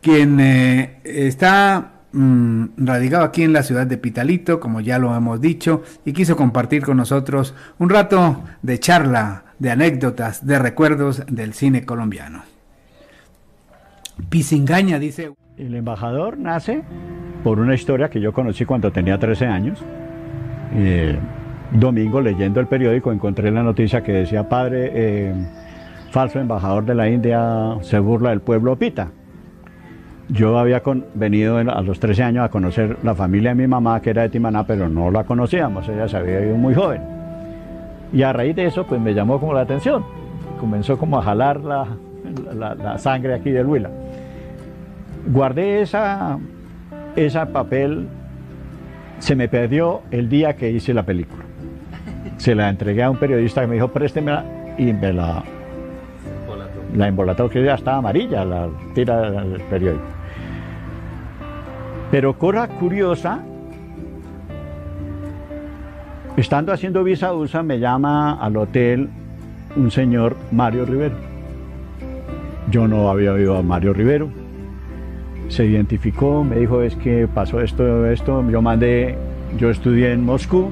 quien eh, está Mm, radicado aquí en la ciudad de Pitalito, como ya lo hemos dicho, y quiso compartir con nosotros un rato de charla, de anécdotas, de recuerdos del cine colombiano. Pisingaña dice... El embajador nace por una historia que yo conocí cuando tenía 13 años. Eh, domingo leyendo el periódico encontré la noticia que decía padre, eh, falso embajador de la India se burla del pueblo pita. Yo había venido a los 13 años a conocer la familia de mi mamá, que era de Timaná, pero no la conocíamos, ella se había ido muy joven. Y a raíz de eso, pues me llamó como la atención. Comenzó como a jalar la, la, sangre aquí del Huila. Guardé esa, ese papel, se me perdió el día que hice la película. Se la entregué a un periodista que me dijo, préstemela y me la, la embolató, que ya estaba amarilla, la tira del periódico. Pero cosa curiosa, estando haciendo visa USA, me llama al hotel un señor Mario Rivero. Yo no había oído a Mario Rivero. Se identificó, me dijo es que pasó esto, esto. Yo mandé, yo estudié en Moscú,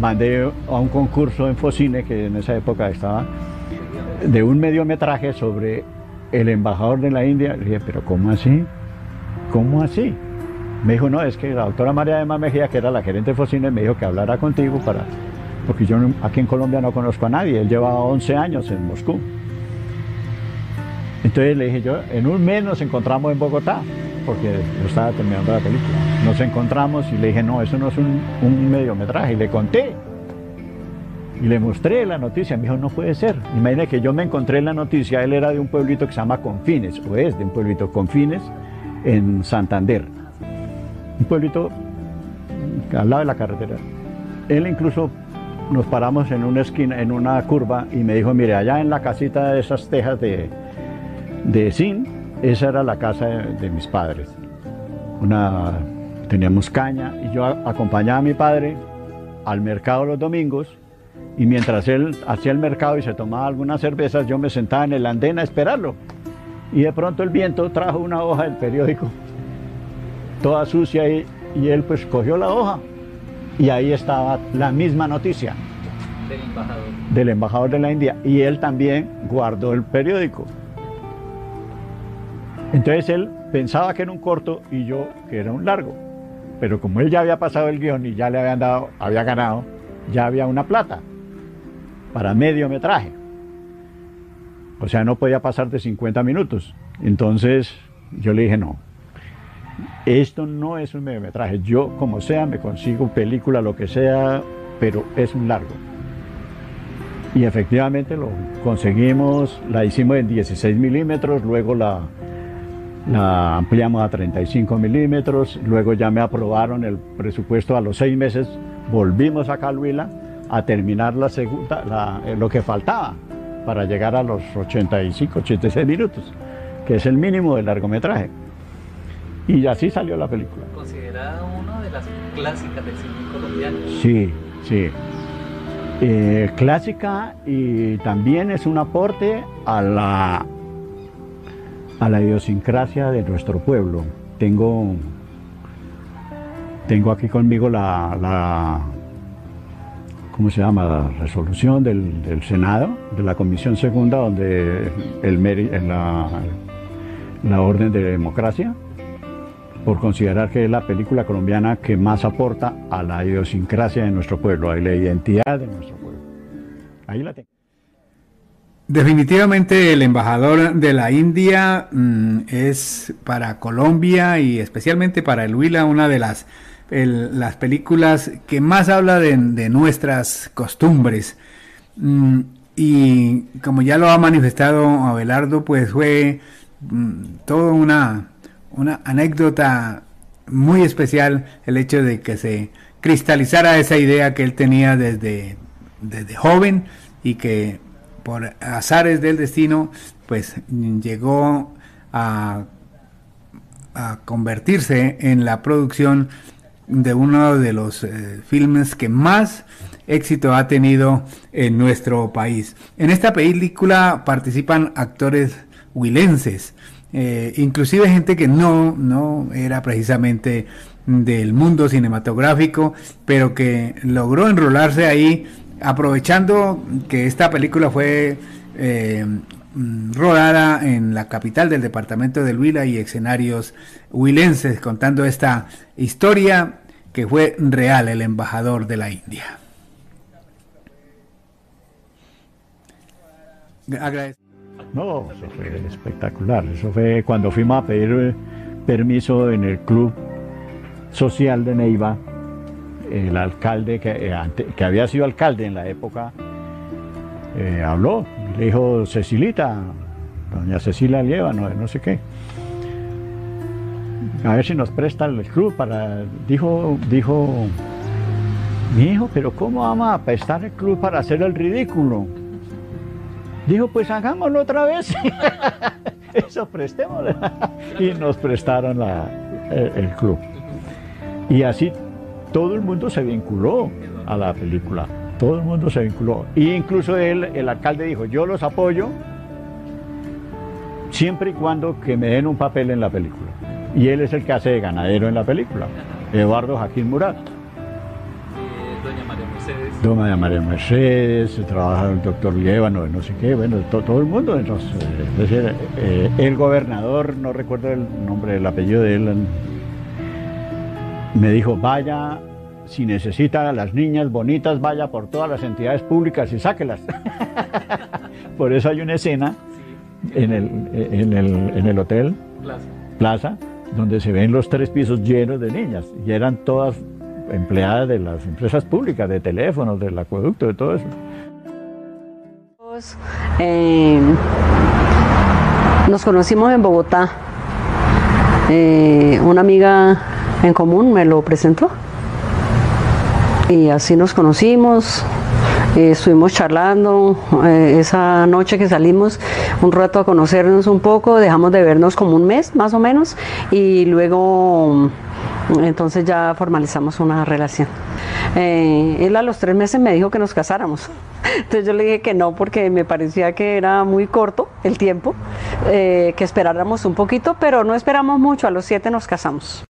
mandé a un concurso en Focine, que en esa época estaba, de un mediometraje sobre el embajador de la India. Le dije, pero ¿cómo así? ¿Cómo así? Me dijo, no, es que la doctora María de Mejía, que era la gerente de Focine, me dijo que hablara contigo para... Porque yo aquí en Colombia no conozco a nadie, él llevaba 11 años en Moscú. Entonces le dije yo, en un mes nos encontramos en Bogotá, porque yo estaba terminando la película. Nos encontramos y le dije, no, eso no es un, un mediometraje. Y le conté. Y le mostré la noticia. Me dijo, no puede ser. Imagínate que yo me encontré en la noticia. Él era de un pueblito que se llama Confines, o es de un pueblito Confines, en Santander, un pueblito al lado de la carretera. Él incluso nos paramos en una esquina, en una curva, y me dijo, mire, allá en la casita de esas tejas de, de zinc, esa era la casa de, mis padres. Una, teníamos caña, y yo acompañaba a mi padre al mercado los domingos, y mientras él hacía el mercado y se tomaba algunas cervezas, yo me sentaba en el andén a esperarlo. Y de pronto el viento trajo una hoja del periódico, toda sucia, y, y él pues cogió la hoja y ahí estaba la misma noticia. Del embajador. Del embajador de la India. Y él también guardó el periódico. Entonces él pensaba que era un corto y yo que era un largo. Pero como él ya había pasado el guion y ya le habían dado, había ganado, ya había una plata para medio metraje. O sea, no podía pasar de 50 minutos. Entonces yo le dije, no, esto no es un mediometraje. Yo, como sea, me consigo película, lo que sea, pero es un largo. Y efectivamente lo conseguimos, la hicimos en 16 milímetros, luego la, la ampliamos a 35 milímetros, luego ya me aprobaron el presupuesto a los seis meses, volvimos a Calhuila a terminar la segunda, lo que faltaba para llegar a los 85, 86 minutos, que es el mínimo del largometraje. Y así salió la película. Considerada una de las clásicas del cine colombiano. Sí, sí. Eh, clásica y también es un aporte a la, a la idiosincrasia de nuestro pueblo. Tengo, tengo aquí conmigo la ¿cómo se llama? La resolución del, Senado, de la Comisión Segunda, donde el, la, la Orden de Democracia, por considerar que es la película colombiana que más aporta a la idiosincrasia de nuestro pueblo, a la identidad de nuestro pueblo. Ahí la tengo. Definitivamente el embajador de la India mm, es para Colombia y especialmente para el Huila una de las las películas que más habla de, nuestras costumbres. Mm, y como ya lo ha manifestado Abelardo, pues fue mm, toda una, una anécdota muy especial el hecho de que se cristalizara esa idea que él tenía desde, desde joven y que por azares del destino pues llegó a, a convertirse en la producción de uno de los eh, filmes que más éxito ha tenido en nuestro país. En esta película participan actores huilenses, eh, inclusive gente que no, no era precisamente del mundo cinematográfico, pero que logró enrolarse ahí, aprovechando que esta película fue eh, rodada en la capital del departamento del Huila y escenarios huilenses, contando esta historia que fue real el embajador de la India. No, eso fue espectacular. Eso fue cuando fuimos a pedir eh, permiso en el club social de Neiva. El alcalde que, eh, que había sido alcalde en la época eh, habló. Le dijo Cecilita, doña Cecilia Lieva, no, no sé qué. A ver si nos presta el club para. Dijo, dijo mi hijo, pero ¿cómo vamos a prestar el club para hacer el ridículo? Dijo, pues hagámoslo otra vez. Eso prestémoslo. y nos prestaron el, club. Y así todo el mundo se vinculó a la película. Todo el mundo se vinculó. Y incluso él, el alcalde dijo, yo los apoyo siempre y cuando que me den un papel en la película. Y él es el que hace de ganadero en la película, Eduardo Jaquín Murat. Doña María Mercedes, trabaja el doctor Liévano, no sé qué, bueno, todo el mundo. Entonces, es decir, eh, el gobernador, no recuerdo el nombre, el apellido de él, me dijo, vaya, si necesita a las niñas bonitas, vaya por todas las entidades públicas y sáquelas. por eso hay una escena en el, en el, en el hotel Plaza. Plaza, donde se ven los tres pisos llenos de niñas, y eran todas empleadas de las empresas públicas, de teléfonos, del acueducto, de todo eso. Eh, nos conocimos en Bogotá. Eh, una amiga en común me lo presentó. Y así nos conocimos, eh, estuvimos charlando esa noche que salimos un rato a conocernos un poco, dejamos de vernos como un mes más o menos y luego entonces ya formalizamos una relación. Eh, él a los tres meses me dijo que nos casáramos. Entonces yo le dije que no porque me parecía que era muy corto el tiempo, eh, que esperáramos un poquito, pero no esperamos mucho, a los siete nos casamos.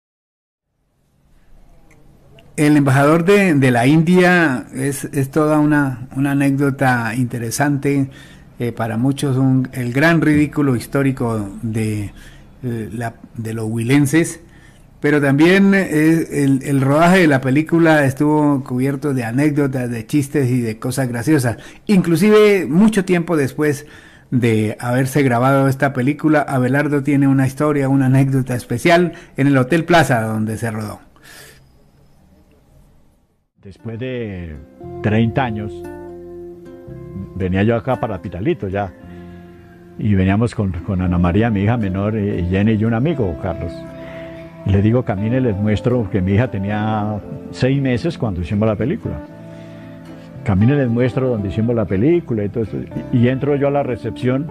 El embajador de, la India es, toda una, anécdota interesante, eh, para muchos el gran ridículo histórico de, de los huilenses pero también eh, el, rodaje de la película estuvo cubierto de anécdotas, de chistes y de cosas graciosas. Inclusive mucho tiempo después de haberse grabado esta película, Abelardo tiene una historia, una anécdota especial en el Hotel Plaza donde se rodó. Después de 30 años, venía yo acá para Pitalito ya. Y veníamos con, con Ana María, mi hija menor, y Jenny y un amigo, Carlos. Le digo, camine, les muestro que mi hija tenía seis meses cuando hicimos la película. Camine, les muestro donde hicimos la película y todo eso. Y, entro yo a la recepción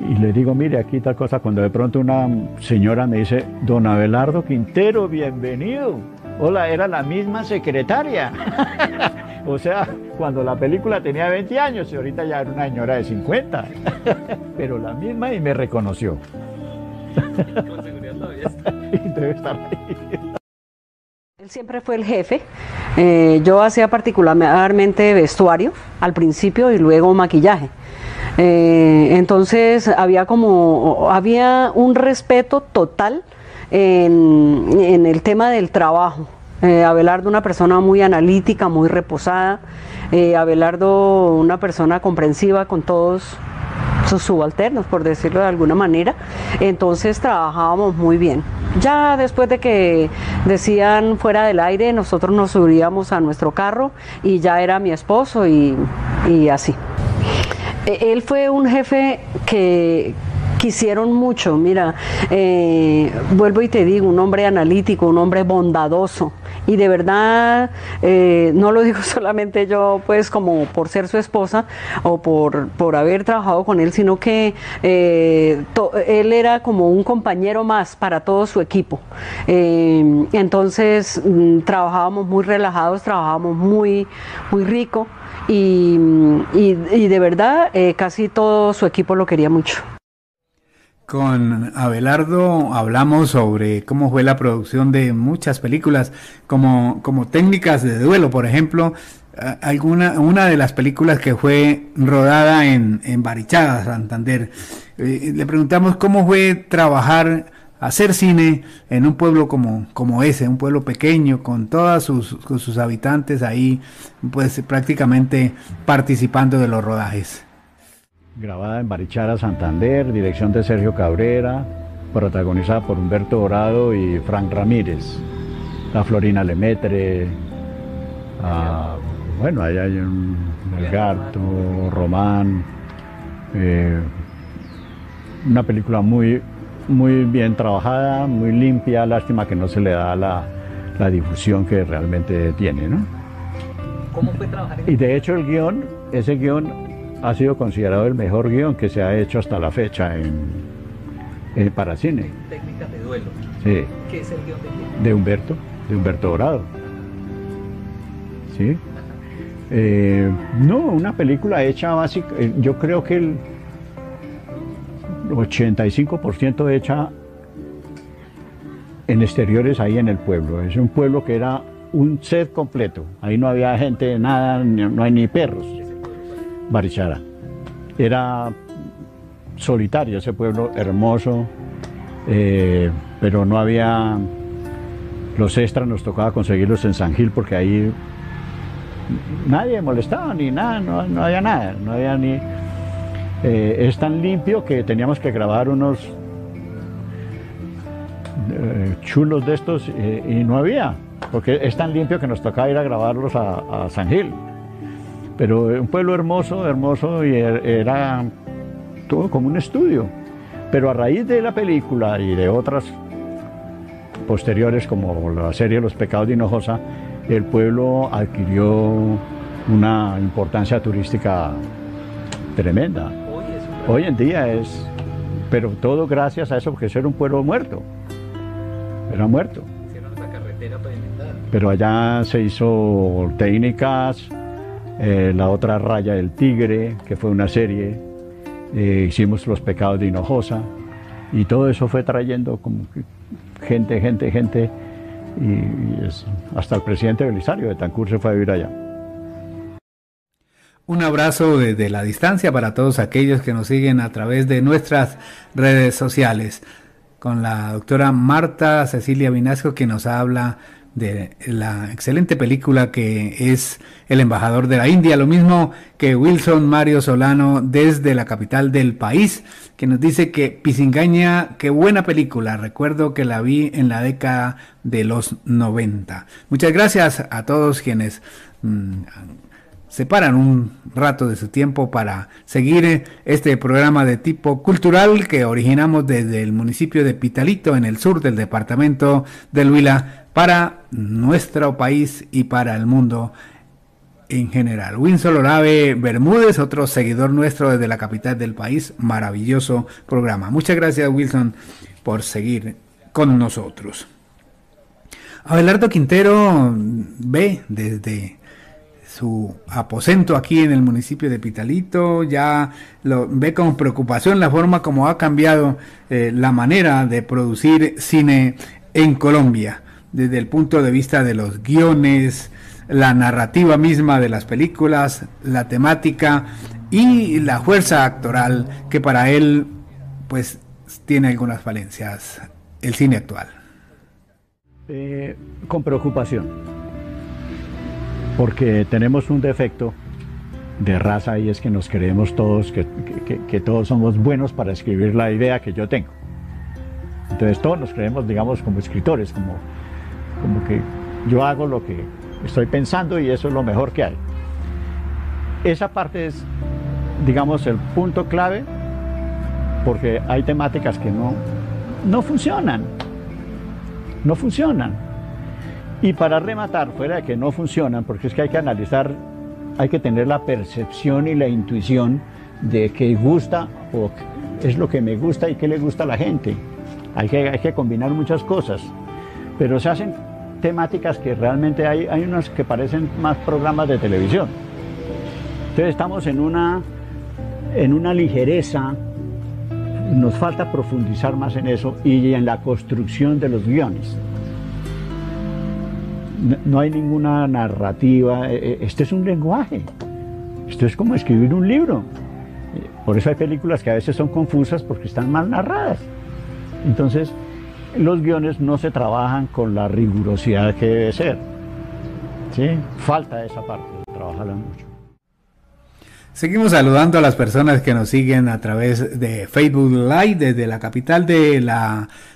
y le digo, mire, aquí tal cosa. Cuando de pronto una señora me dice, don Abelardo Quintero, bienvenido. Hola, era la misma secretaria. o sea, cuando la película tenía 20 años y ahorita ya era una señora de 50. Pero la misma y me reconoció. Él siempre fue el jefe. Eh, yo hacía particularmente vestuario al principio y luego maquillaje. Eh, entonces había como había un respeto total en, el tema del trabajo. Eh, Abelardo una persona muy analítica, muy reposada. Abelardo una persona comprensiva con todos sus subalternos, por decirlo de alguna manera. Entonces trabajábamos muy bien. Ya después de que decían fuera del aire, nosotros nos subíamos a nuestro carro y ya era mi esposo y, así. E, él fue un jefe que, quisieron mucho. Mira, eh, vuelvo y te digo, un hombre analítico, un hombre bondadoso. Y de verdad, eh, no lo digo solamente yo, pues como por ser su esposa o por, por haber trabajado con él, sino que eh, él era como un compañero más para todo su equipo. entonces, mm, trabajábamos muy relajados, trabajábamos muy, muy rico. Y, y de verdad, casi todo su equipo lo quería mucho. Con Abelardo hablamos sobre cómo fue la producción de muchas películas, como, como técnicas de duelo, por ejemplo, alguna, una de las películas que fue rodada en, en Barichaga, Santander. Eh, le preguntamos cómo fue trabajar, hacer cine en un pueblo como, como ese, un pueblo pequeño, con todos sus, con sus habitantes ahí, pues prácticamente participando de los rodajes grabada en Barichara, Santander, dirección de Sergio Cabrera, protagonizada por Humberto Dorado y Frank Ramírez. La Florina Lemetre, ah, bueno, ahí hay un Gato, Román, eh, una película muy, muy bien trabajada, muy limpia, lástima que no se le da la, la difusión que realmente tiene, ¿no? ¿Cómo fue trabajar Y de hecho el guion, ese guion ha sido considerado el mejor guion que se ha hecho hasta la fecha en, para cine. Técnicas de duelo. Sí. ¿Qué es el guion de De Humberto, de Humberto Dorado. ¿Sí? Eh, no, una película hecha básica, eh, yo creo que el 85% hecha en exteriores ahí en el pueblo. Es un pueblo que era un set completo. Ahí no había gente, nada, no hay ni perros. Barichara. Era solitario ese pueblo, hermoso, eh, pero no había los extras, nos tocaba conseguirlos en San Gil porque ahí nadie molestaba ni nada, no, había nada, no había ni... Eh, es tan limpio que teníamos que grabar unos eh, chulos de estos y no había, porque es tan limpio que nos tocaba ir a grabarlos a San Gil. Pero un pueblo hermoso, hermoso y er, era todo como un estudio. Pero a raíz de la película y de otras posteriores como la serie Los pecados de Hinojosa, el pueblo adquirió una importancia turística tremenda. Hoy, en día es, pero todo gracias a eso, porque era un pueblo muerto. Era muerto. Pero allá se hizo técnicas, eh, la otra Raya del Tigre, que fue una serie, eh, hicimos Los Pecados de Hinojosa, y todo eso fue trayendo como gente, gente, gente, y, hasta el presidente Belisario de Tancur se fue a vivir allá. Un abrazo desde la distancia para todos aquellos que nos siguen a través de nuestras redes sociales, con la doctora Marta Cecilia Vinasco que nos habla de la excelente película que es El embajador de la India, lo mismo que Wilson Mario Solano desde la capital del país, que nos dice que Pisingaña, qué buena película, recuerdo que la vi en la década de los 90. Muchas gracias a todos quienes mm, separan un rato de su tiempo para seguir este programa de tipo cultural que originamos desde el municipio de Pitalito en el sur del departamento del Huila para nuestro país y para el mundo en general. Winsor Orave Bermúdez, otro seguidor nuestro desde la capital del país, maravilloso programa. Muchas gracias Wilson por seguir con nosotros. Abelardo Quintero ve desde su aposento aquí en el municipio de Pitalito, ya lo ve con preocupación la forma como ha cambiado eh, la manera de producir cine en Colombia desde el punto de vista de los guiones, la narrativa misma de las películas, la temática y la fuerza actoral que para él pues tiene algunas falencias el cine actual. Eh, con preocupación, porque tenemos un defecto de raza y es que nos creemos todos que, que todos somos buenos para escribir la idea que yo tengo. Entonces todos nos creemos, digamos, como escritores, como como que yo hago lo que estoy pensando y eso es lo mejor que hay. Esa parte es, digamos, el punto clave porque hay temáticas que no, no funcionan, no funcionan. Y para rematar, fuera de que no funcionan, porque es que hay que analizar, hay que tener la percepción y la intuición de que gusta o es lo que me gusta y qué le gusta a la gente. Hay que, hay que combinar muchas cosas, pero se hacen temáticas que realmente hay, hay unos que parecen más programas de televisión. Entonces estamos en una, en una ligereza, nos falta profundizar más en eso y en la construcción de los guiones. No hay ninguna narrativa, este es un lenguaje, esto es como escribir un libro. Por eso hay películas que a veces son confusas porque están mal narradas. Entonces, los guiones no se trabajan con la rigurosidad que debe ser. ¿sí? Falta esa parte, trabajarla mucho. Seguimos saludando a las personas que nos siguen a través de Facebook Live desde la capital del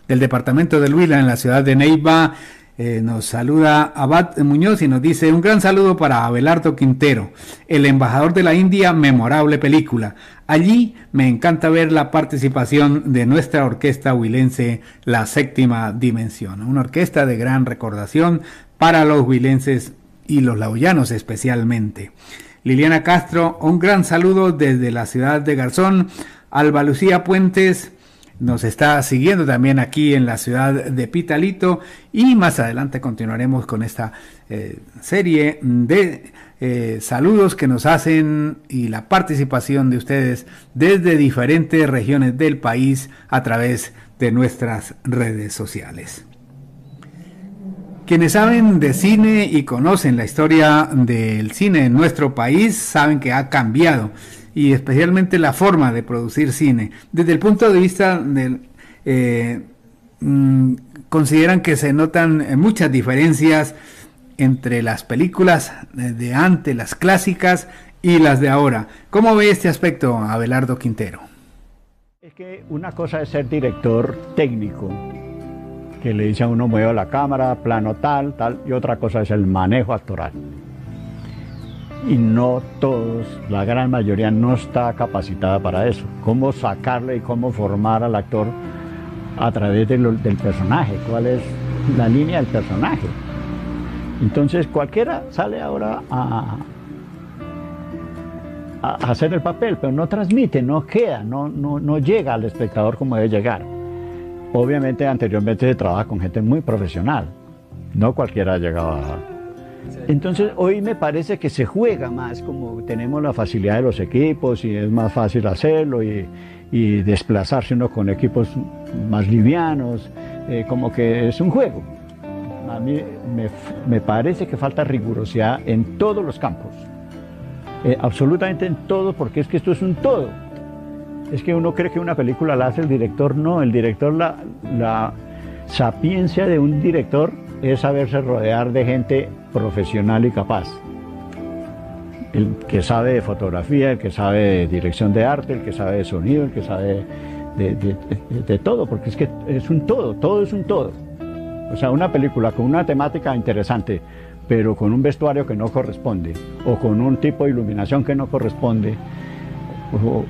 departamento de Huila en la ciudad de Neiva. Eh, nos saluda Abad Muñoz y nos dice un gran saludo para Abelardo Quintero, el embajador de la India, memorable película. Allí me encanta ver la participación de nuestra orquesta huilense, la séptima dimensión, una orquesta de gran recordación para los huilenses y los lauyanos especialmente. Liliana Castro, un gran saludo desde la ciudad de Garzón. Alba Lucía Puentes, nos está siguiendo también aquí en la ciudad de Pitalito y más adelante continuaremos con esta eh, serie de eh, saludos que nos hacen y la participación de ustedes desde diferentes regiones del país a través de nuestras redes sociales. Quienes saben de cine y conocen la historia del cine en nuestro país saben que ha cambiado y especialmente la forma de producir cine. Desde el punto de vista del... Eh, mm, consideran que se notan muchas diferencias entre las películas de antes, las clásicas y las de ahora. ¿Cómo ve este aspecto, Abelardo Quintero? Es que una cosa es ser director técnico, que le dice a uno mueva la cámara, plano tal, tal, y otra cosa es el manejo actoral y no todos, la gran mayoría no está capacitada para eso. Cómo sacarle y cómo formar al actor a través del personaje, cuál es la línea del personaje. Entonces cualquiera sale ahora a, hacer el papel, pero no transmite, no queda, no, no, no llega al espectador como debe llegar. Obviamente anteriormente se trabaja con gente muy profesional, no cualquiera llegaba a entonces hoy me parece que se juega más, como tenemos la facilidad de los equipos y es más fácil hacerlo y, desplazarse uno con equipos más livianos, eh, como que es un juego. A mí me, parece que falta rigurosidad en todos los campos, eh, absolutamente en todo, porque es que esto es un todo. Es que uno cree que una película la hace el director, no, el director, la, la sapiencia de un director es saberse rodear de gente profesional y capaz. El que sabe de fotografía, el que sabe de dirección de arte, el que sabe de sonido, el que sabe de, todo, porque es que es un todo, todo es un todo. O sea, una película con una temática interesante, pero con un vestuario que no corresponde, o con un tipo de iluminación que no corresponde,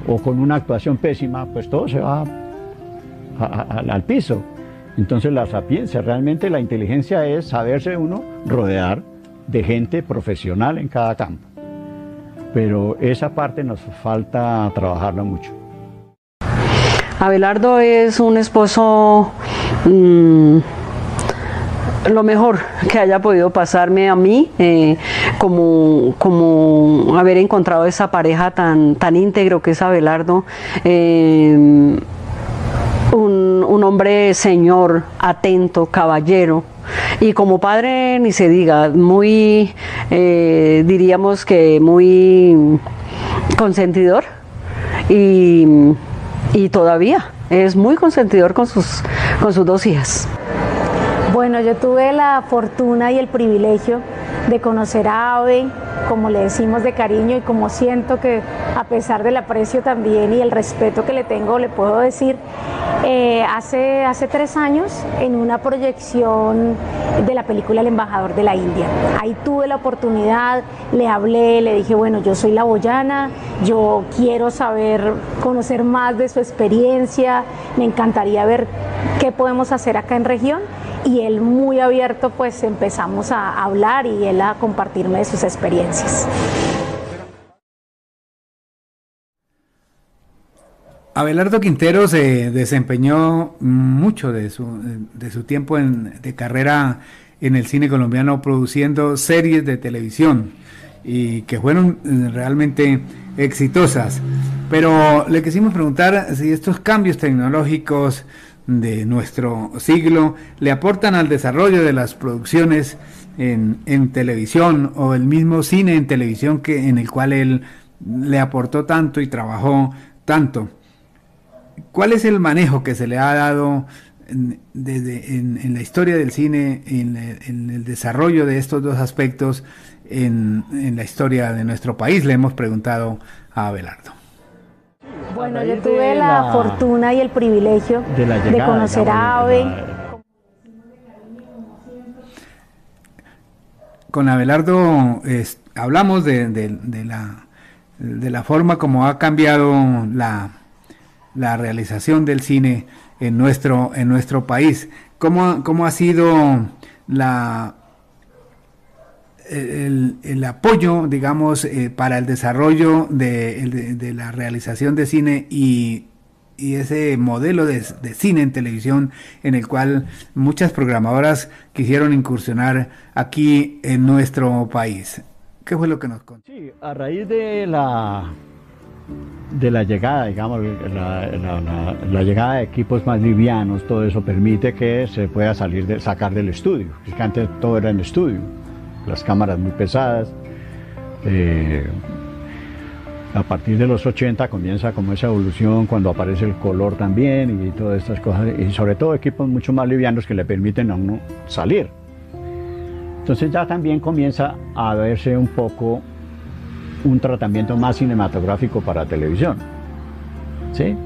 o, con una actuación pésima, pues todo se va al piso. Entonces la sapiencia, realmente la inteligencia es saberse uno rodear de gente profesional en cada campo. Pero esa parte nos falta trabajarla mucho. Abelardo es un esposo mm, lo mejor que haya podido pasarme a mí, eh, como, como haber encontrado esa pareja tan, tan íntegro que es Abelardo. Eh, un, hombre señor, atento, caballero, y como padre ni se diga, muy, eh, diríamos que muy consentidor y, y, todavía es muy consentidor con sus, con sus dos hijas. Bueno, yo tuve la fortuna y el privilegio de conocer a Ave, como le decimos de cariño y como siento que a pesar del aprecio también y el respeto que le tengo, le puedo decir, eh, hace, hace tres años en una proyección de la película El embajador de la India. Ahí tuve la oportunidad, le hablé, le dije, bueno, yo soy la boyana, yo quiero saber, conocer más de su experiencia, me encantaría ver qué podemos hacer acá en región y él muy abierto pues empezamos a hablar y él a compartirme de sus experiencias. Abelardo Quintero se desempeñó mucho de su, de su tiempo de carrera en el cine colombiano produciendo series de televisión y que fueron eh, realmente exitosas. Pero le quisimos preguntar si estos cambios tecnológicos de nuestro siglo le aportan al desarrollo de las producciones en, en, televisión o el mismo cine en televisión que en el cual él le aportó tanto y trabajó tanto. ¿Cuál es el manejo que se le ha dado en, desde, en, la historia del cine, en, en, el desarrollo de estos dos aspectos en, la historia de nuestro país? Le hemos preguntado a Abelardo. Bueno, yo tuve la, fortuna y el privilegio de, conocer a Ave. Con Abelardo hablamos de, la, de la forma como ha cambiado la, la realización del cine en nuestro, en nuestro país. ¿Cómo, cómo ha sido la, el, apoyo, digamos, eh, para el desarrollo de, la realización de cine y, ese modelo de, cine en televisión en el cual muchas programadoras quisieron incursionar aquí en nuestro país. ¿Qué fue lo que nos contó? Sí, a raíz de la de la llegada, digamos, la, llegada de equipos más livianos, todo eso permite que se pueda salir de, sacar del estudio, que antes todo era en estudio las cámaras muy pesadas. Eh, a partir de los 80 comienza como esa evolución cuando aparece el color también y todas estas cosas, y sobre todo equipos mucho más livianos que le permiten a uno salir. Entonces ya también comienza a verse un poco un tratamiento más cinematográfico para televisión. ¿sí?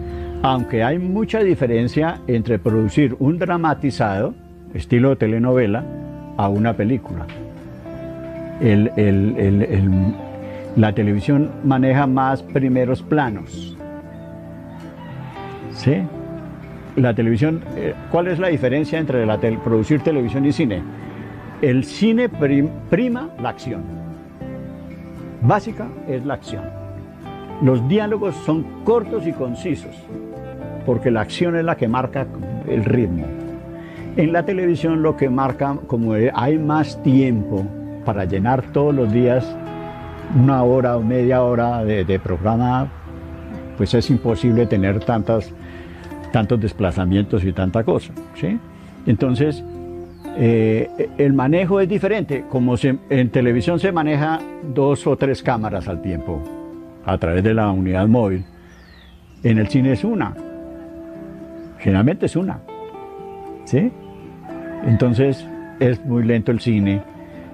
Aunque hay mucha diferencia entre producir un dramatizado, estilo de telenovela, a una película la televisión maneja más primeros planos. ¿Sí? La televisión, eh, ¿cuál es la diferencia entre producir televisión y cine? El cine prima la acción. Básica es la acción. Los diálogos son cortos y concisos, porque la acción es la que marca el ritmo. En la televisión lo que marca, como hay más tiempo, para llenar todos los días una hora o media hora de, programa, pues es imposible tener tantas, tantos desplazamientos y tanta cosa. ¿sí? Entonces, eh, el manejo es diferente. Como en televisión se maneja dos o tres cámaras al tiempo a través de la unidad móvil, en el cine es una. Generalmente es una. ¿Sí? Entonces es muy lento el cine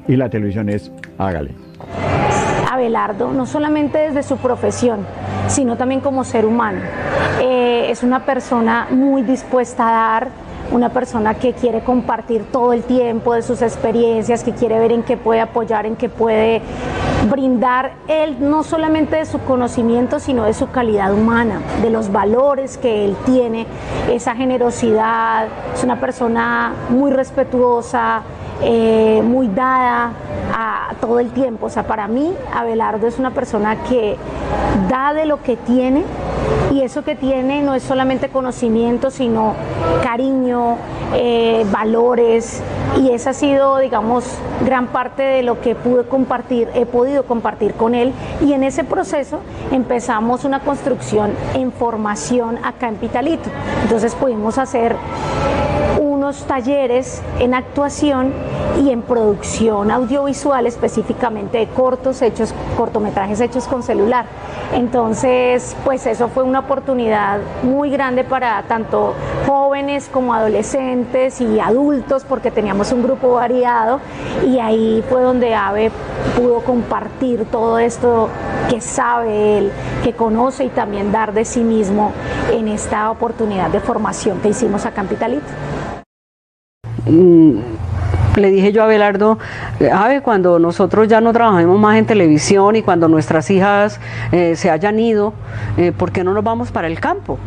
y la televisión es hágale. Abelardo, no solamente desde su profesión, sino también como ser humano. Eh, es una persona muy dispuesta a dar, una persona que quiere compartir todo el tiempo de sus experiencias, que quiere ver en qué puede apoyar, en qué puede brindar él no solamente de su conocimiento, sino de su calidad humana, de los valores que él tiene, esa generosidad, es una persona muy respetuosa, eh, muy dada a todo el tiempo. O sea, para mí Abelardo es una persona que da de lo que tiene y eso que tiene no es solamente conocimiento, sino cariño, eh, valores y esa ha sido, digamos, gran parte de lo que pude compartir, he podido compartir con él y en ese proceso empezamos una construcción en formación acá en Pitalito. Entonces pudimos hacer talleres en actuación y en producción audiovisual, específicamente de cortos hechos, cortometrajes hechos con celular. Entonces, pues eso fue una oportunidad muy grande para tanto jóvenes como adolescentes y adultos, porque teníamos un grupo variado y ahí fue donde AVE pudo compartir todo esto que sabe él, que conoce y también dar de sí mismo en esta oportunidad de formación que hicimos a Capitalito. Mm, le dije yo a Belardo, ver, cuando nosotros ya no trabajemos más en televisión y cuando nuestras hijas eh, se hayan ido, eh, ¿por qué no nos vamos para el campo?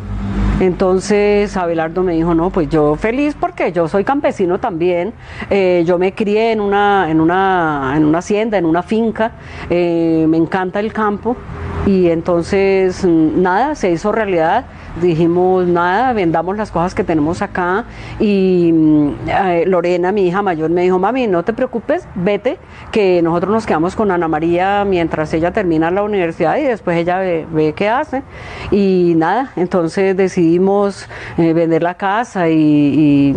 Entonces Abelardo me dijo, no, pues yo feliz porque yo soy campesino también, eh, yo me crié en una, en, una, en una hacienda, en una finca, me encanta el campo y entonces mm, nada, se hizo realidad dijimos, nada, vendamos las cosas que tenemos acá. Y mm, eh, Lorena, mi hija mayor, me dijo, mami, no te preocupes, vete, que nosotros nos quedamos con Ana María mientras ella termina la universidad y después ella ve, qué hace. Y nada, entonces decidimos eh, vender la casa y,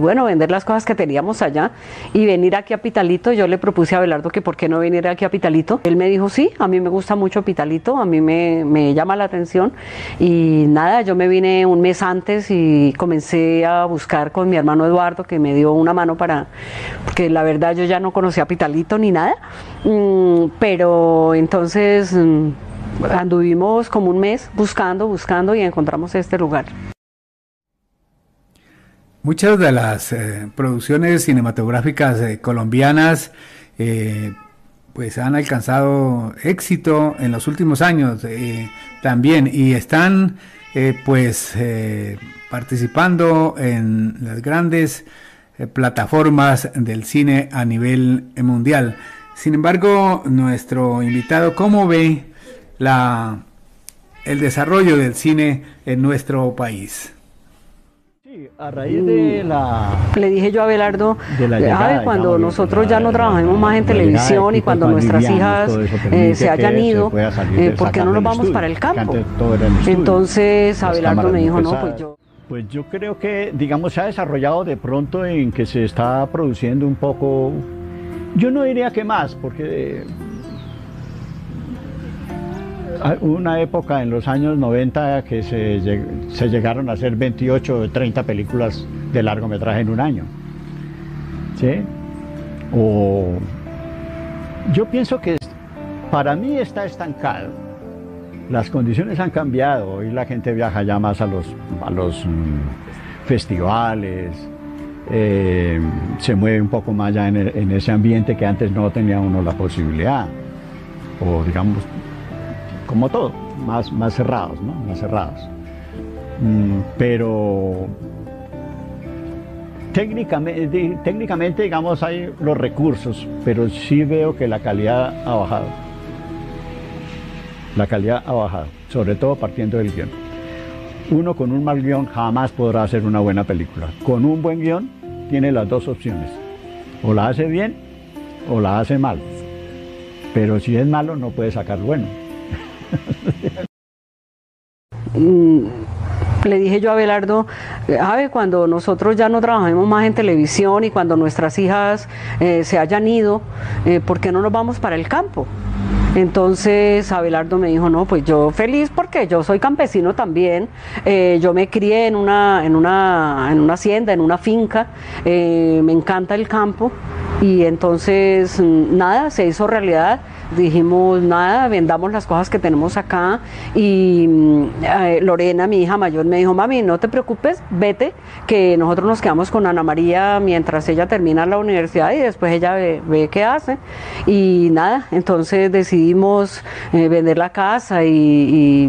bueno, vender las cosas que teníamos allá y venir aquí a Pitalito. Yo le propuse a Belardo que por qué no venir aquí a Pitalito. Él me dijo, sí, a mí me gusta mucho Pitalito, a mí me, me llama la atención y nada yo me vine un mes antes y comencé a buscar con mi hermano Eduardo, que me dio una mano para, porque la verdad yo ya no conocía a Pitalito ni nada, mm, pero entonces mm, anduvimos como un mes buscando, buscando y encontramos este lugar. Muchas de las eh, producciones cinematográficas eh, colombianas eh, pues han alcanzado éxito en los últimos años también y están eh, pues eh, participando en las grandes eh, plataformas del cine a nivel mundial. Sin embargo, nuestro invitado, ¿cómo ve la, el desarrollo del cine en nuestro país? A raíz de la... Le dije yo a Belardo, cuando nosotros ya no trabajemos más en televisión y cuando nuestras hijas eh, se hayan ido, eh, ¿por qué no nos vamos para el campo? Entonces Abelardo me dijo, no, pues yo... Pues yo creo que, digamos, se ha desarrollado de pronto en que se está produciendo un poco, yo no diría que más, porque una época en los años 90 que se, llegaron a hacer 28 o 30 películas de largometraje en un año. ¿Sí? O yo pienso que para mí está estancado. Las condiciones han cambiado. Hoy la gente viaja ya más a los, a los mm, festivales, eh, se mueve un poco más ya en, en, ese ambiente que antes no tenía uno la posibilidad. O digamos, como todo, más, más cerrados, ¿no? Más cerrados. Mm, pero técnicamente, técnicamente, digamos, hay los recursos, pero sí veo que la calidad ha bajado. La calidad ha bajado, sobre todo partiendo del guion. Uno con un mal guion jamás podrá hacer una buena película. Con un buen guion tiene las dos opciones. O la hace bien o la hace mal. Pero si es malo no puede sacar bueno. Mm, le dije yo a Belardo, ver, cuando nosotros ya no trabajemos más en televisión y cuando nuestras hijas eh, se hayan ido, eh, ¿por qué no nos vamos para el campo? Entonces Abelardo me dijo, no, pues yo feliz porque yo soy campesino también, eh, yo me crié en una, en, una, en una hacienda, en una finca, me encanta el campo y entonces mm, nada, se hizo realidad dijimos, nada, vendamos las cosas que tenemos acá. Y mm, eh, Lorena, mi hija mayor, me dijo, mami, no te preocupes, vete, que nosotros nos quedamos con Ana María mientras ella termina la universidad y después ella ve, qué hace. Y nada, entonces decidimos eh, vender la casa y,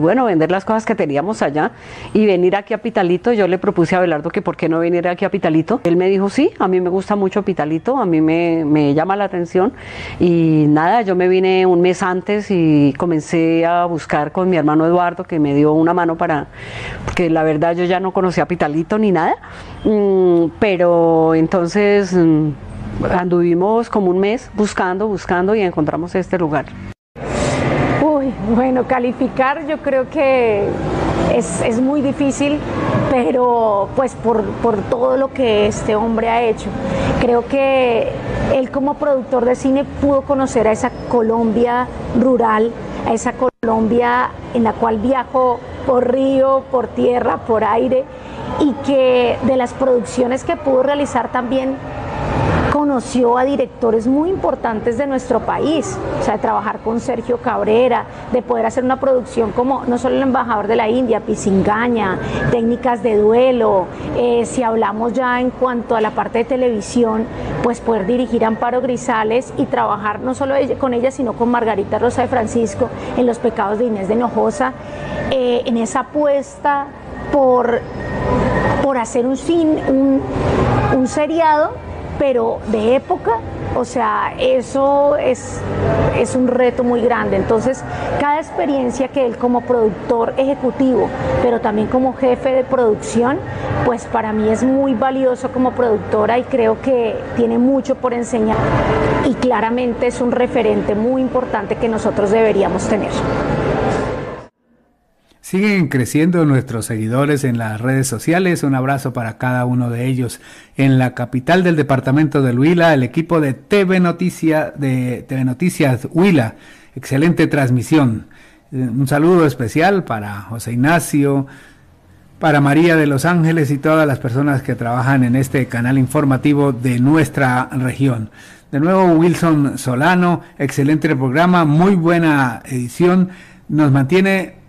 bueno, vender las cosas que teníamos allá y venir aquí a Pitalito. Yo le propuse a Belardo que por qué no venir aquí a Pitalito. Él me dijo, sí, a mí me gusta mucho Pitalito, a mí me, me llama la atención y nada yo me vine un mes antes y comencé a buscar con mi hermano Eduardo, que me dio una mano para, porque la verdad yo ya no conocía a Pitalito ni nada, mm, pero entonces mm, anduvimos como un mes buscando, buscando y encontramos este lugar. Uy, bueno, calificar yo creo que es, es muy difícil, pero pues por, por todo lo que este hombre ha hecho. Creo que él como productor de cine pudo conocer a esa Colombia rural, a esa Colombia en la cual viajó por río, por tierra, por aire y que de las producciones que pudo realizar también conoció a directores muy importantes de nuestro país, o sea, de trabajar con Sergio Cabrera, de poder hacer una producción como no solo el embajador de la India, Pisingaña, técnicas de duelo, eh, si hablamos ya en cuanto a la parte de televisión, pues poder dirigir a Amparo Grisales y trabajar no solo con ella, sino con Margarita Rosa de Francisco en Los Pecados de Inés de Hinojosa, eh, en esa apuesta por, por hacer un, un seriado pero de época, o sea, eso es, es un reto muy grande. Entonces, cada experiencia que él como productor ejecutivo, pero también como jefe de producción, pues para mí es muy valioso como productora y creo que tiene mucho por enseñar y claramente es un referente muy importante que nosotros deberíamos tener. Siguen creciendo nuestros seguidores en las redes sociales. Un abrazo para cada uno de ellos. En la capital del departamento de Huila, el equipo de TV, Noticia, de TV Noticias Huila. Excelente transmisión. Eh, un saludo especial para José Ignacio, para María de Los Ángeles y todas las personas que trabajan en este canal informativo de nuestra región. De nuevo, Wilson Solano, excelente programa, muy buena edición. Nos mantiene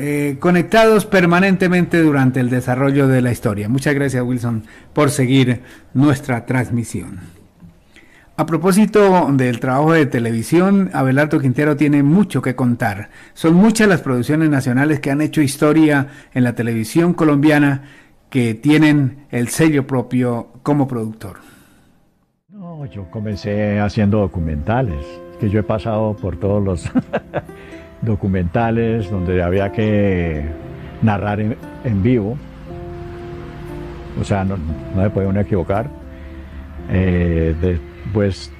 eh, conectados permanentemente durante el desarrollo de la historia. Muchas gracias Wilson por seguir nuestra transmisión. A propósito del trabajo de televisión, Abelardo Quintero tiene mucho que contar. Son muchas las producciones nacionales que han hecho historia en la televisión colombiana que tienen el sello propio como productor. No, yo comencé haciendo documentales, que yo he pasado por todos los documentales donde había que narrar en, vivo, o sea, no, no se puede uno equivocar. Eh, después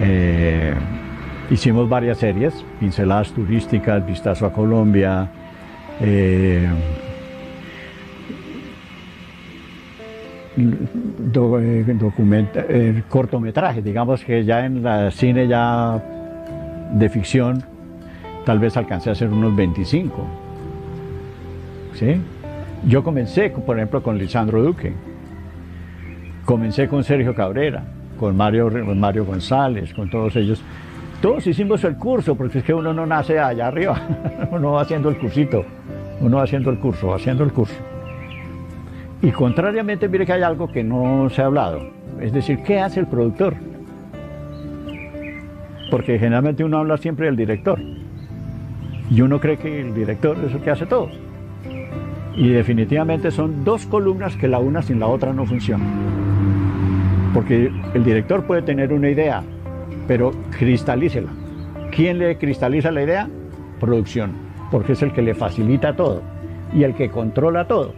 eh, hicimos varias series, pinceladas turísticas, vistazo a Colombia. Eh, cortometraje, digamos que ya en la cine ya de ficción, tal vez alcancé a hacer unos 25. ¿Sí? Yo comencé, por ejemplo, con Lisandro Duque, comencé con Sergio Cabrera, con Mario, Mario González, con todos ellos. Todos hicimos el curso, porque es que uno no nace allá arriba, uno va haciendo el cursito, uno va haciendo el curso, va haciendo el curso. Y contrariamente, mire que hay algo que no se ha hablado, es decir, ¿qué hace el productor? Porque generalmente uno habla siempre del director y uno cree que el director es el que hace todo. Y definitivamente son dos columnas que la una sin la otra no funcionan. Porque el director puede tener una idea, pero cristalícela. ¿Quién le cristaliza la idea? Producción, porque es el que le facilita todo y el que controla todo.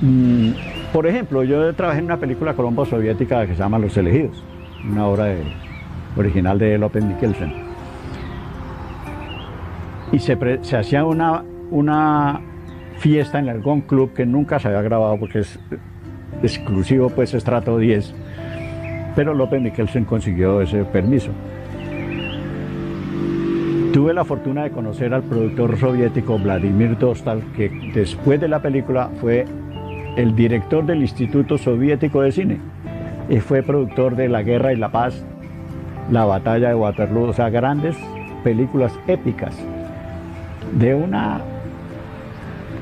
Mm, por ejemplo, yo trabajé en una película colombo-soviética que se llama Los Elegidos, una obra de original de López Mikkelsen. Y se, hacía una, una fiesta en el Gong Club que nunca se había grabado porque es exclusivo, pues estrato 10. Pero López Mikkelsen consiguió ese permiso. Tuve la fortuna de conocer al productor soviético Vladimir Dostal, que después de la película fue el director del Instituto Soviético de Cine y fue productor de La Guerra y la Paz la batalla de Waterloo, o sea, grandes películas épicas de una,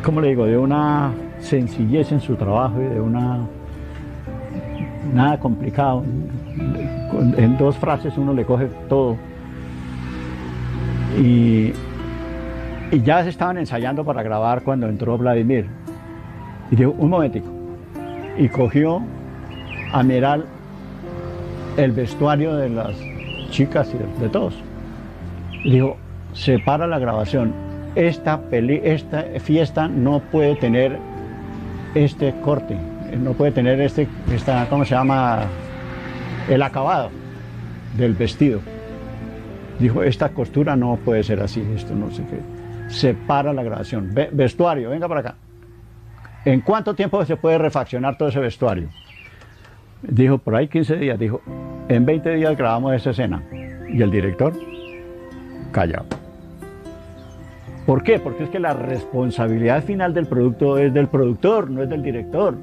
¿cómo le digo?, de una sencillez en su trabajo y de una, nada complicado. En dos frases uno le coge todo. Y, y ya se estaban ensayando para grabar cuando entró Vladimir. Y dijo, un momentico. Y cogió a mirar el vestuario de las chicas y de, todos. Y digo, separa la grabación. Esta, peli, esta fiesta no puede tener este corte, no puede tener este, esta, ¿cómo se llama? El acabado del vestido. Dijo, esta costura no puede ser así, esto no sé qué. se para la grabación. Ve- vestuario, venga para acá. ¿En cuánto tiempo se puede refaccionar todo ese vestuario? Dijo, por ahí 15 días. Dijo, en 20 días grabamos esa escena. Y el director, callado. ¿Por qué? Porque es que la responsabilidad final del producto es del productor, no es del director.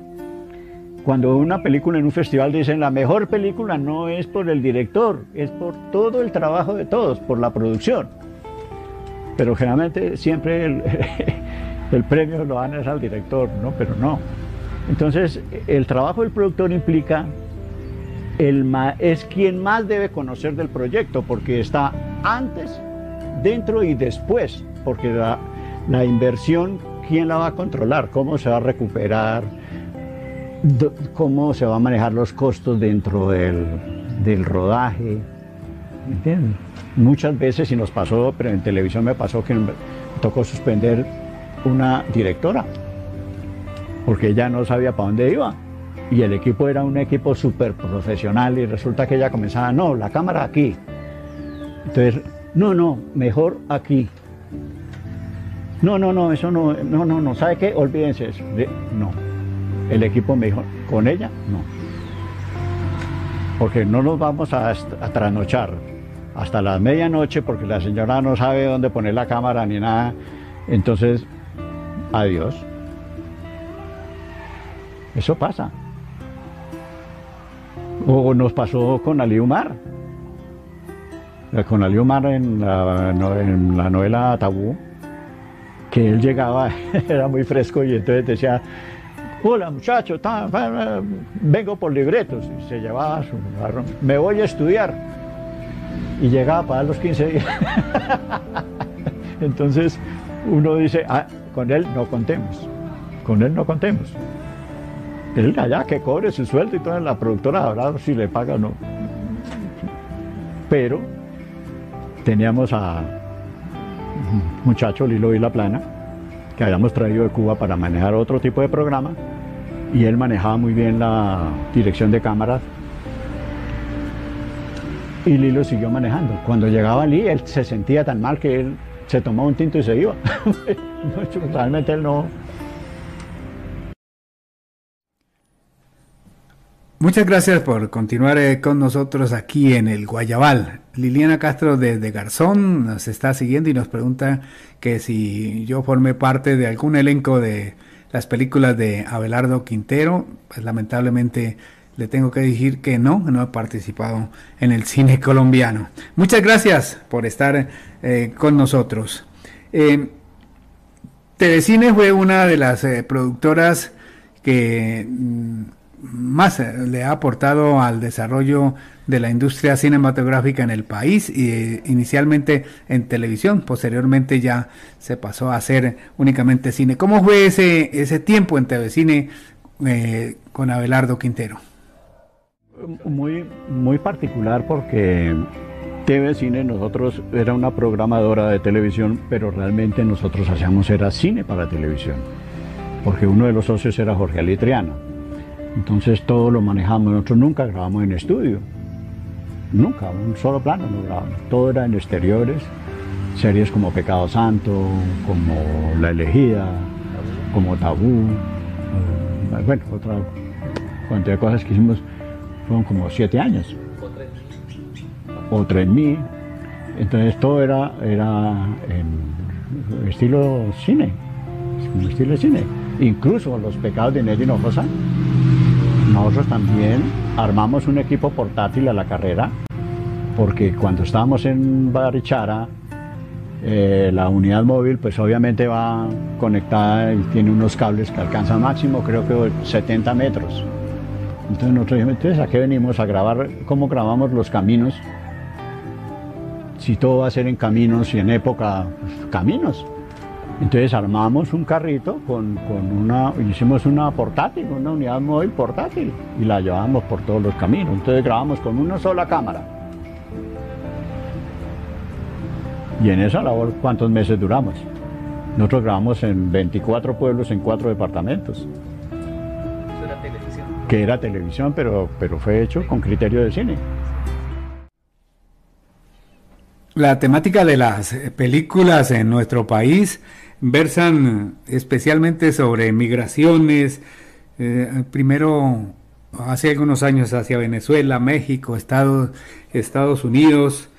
Cuando una película en un festival dicen la mejor película no es por el director, es por todo el trabajo de todos, por la producción. Pero generalmente siempre el, el premio lo dan es al director, ¿no? Pero no. Entonces, el trabajo del productor implica el es quien más debe conocer del proyecto, porque está antes, dentro y después, porque la, la inversión, ¿quién la va a controlar? ¿Cómo se va a recuperar? ¿Cómo se va a manejar los costos dentro del, del rodaje? Muchas veces, y nos pasó, pero en televisión me pasó que me tocó suspender una directora, porque ella no sabía para dónde iba. Y el equipo era un equipo súper profesional y resulta que ella comenzaba, no, la cámara aquí. Entonces, no, no, mejor aquí. No, no, no, eso no, no, no, no, ¿sabe qué? Olvídense eso. No. El equipo me dijo, con ella, no. Porque no nos vamos a, a trasnochar hasta la medianoche porque la señora no sabe dónde poner la cámara ni nada. Entonces, adiós. Eso pasa. O nos pasó con Ali Umar. Eh, Con Ali Umar en la, novela Tabú, que él llegaba, era muy fresco y entonces decía, hola muchacho, vengo por libretos. Y se llevaba su jarrón, me voy a estudiar. Y llegaba para los 15 días. Entonces uno dice, ah, con él no contemos, con él no contemos. Él allá que cobre su sueldo y toda la productora habrá si le paga o no. Pero teníamos a un muchacho Lilo y la Plana, que habíamos traído de Cuba para manejar otro tipo de programa, y él manejaba muy bien la dirección de cámaras. Y Lilo siguió manejando. Cuando llegaba Lee, él se sentía tan mal que él se tomaba un tinto y se iba. Realmente él no, Muchas gracias por continuar eh, con nosotros aquí en el Guayabal. Liliana Castro desde Garzón nos está siguiendo y nos pregunta que si yo formé parte de algún elenco de las películas de Abelardo Quintero. Pues lamentablemente le tengo que decir que no, no he participado en el cine colombiano. Muchas gracias por estar eh, con nosotros. Eh, Telecine fue una de las eh, productoras que mm, más eh, le ha aportado al desarrollo de la industria cinematográfica en el país y eh, inicialmente en televisión, posteriormente ya se pasó a hacer únicamente cine. ¿Cómo fue ese, ese tiempo en Telecine eh, con Abelardo Quintero? muy, muy particular porque TV Cine nosotros era una programadora de televisión, pero realmente nosotros hacíamos era cine para televisión, porque uno de los socios era Jorge Alitriana. Entonces todo lo manejamos, nosotros nunca grabamos en estudio, nunca, un solo plano no grabamos, todo era en exteriores, series como Pecado Santo, como La Elegida, como Tabú, eh, bueno, otra cantidad de cosas que hicimos, fueron como siete años. O 3000. Entonces todo era, era estilo cine, en estilo cine. Incluso los pecados de Nelly Hinojosa, nosotros también armamos un equipo portátil a la carrera, porque cuando estábamos en Barichara, eh, la unidad móvil pues obviamente va conectada y tiene unos cables que alcanzan máximo creo que 70 metros. Entonces nosotros dijimos, entonces a qué venimos a grabar, cómo grabamos los caminos si todo va a ser en caminos y en época, pues, caminos. Entonces armamos un carrito con, con una, hicimos una portátil, una unidad móvil portátil y la llevamos por todos los caminos. Entonces grabamos con una sola cámara. Y en esa labor, ¿cuántos meses duramos? Nosotros grabamos en 24 pueblos, en cuatro departamentos, Eso era televisión. que era televisión, pero, pero fue hecho con criterio de cine. La temática de las películas en nuestro país versan especialmente sobre migraciones, eh, primero hace algunos años hacia Venezuela, México, Estados, Estados Unidos,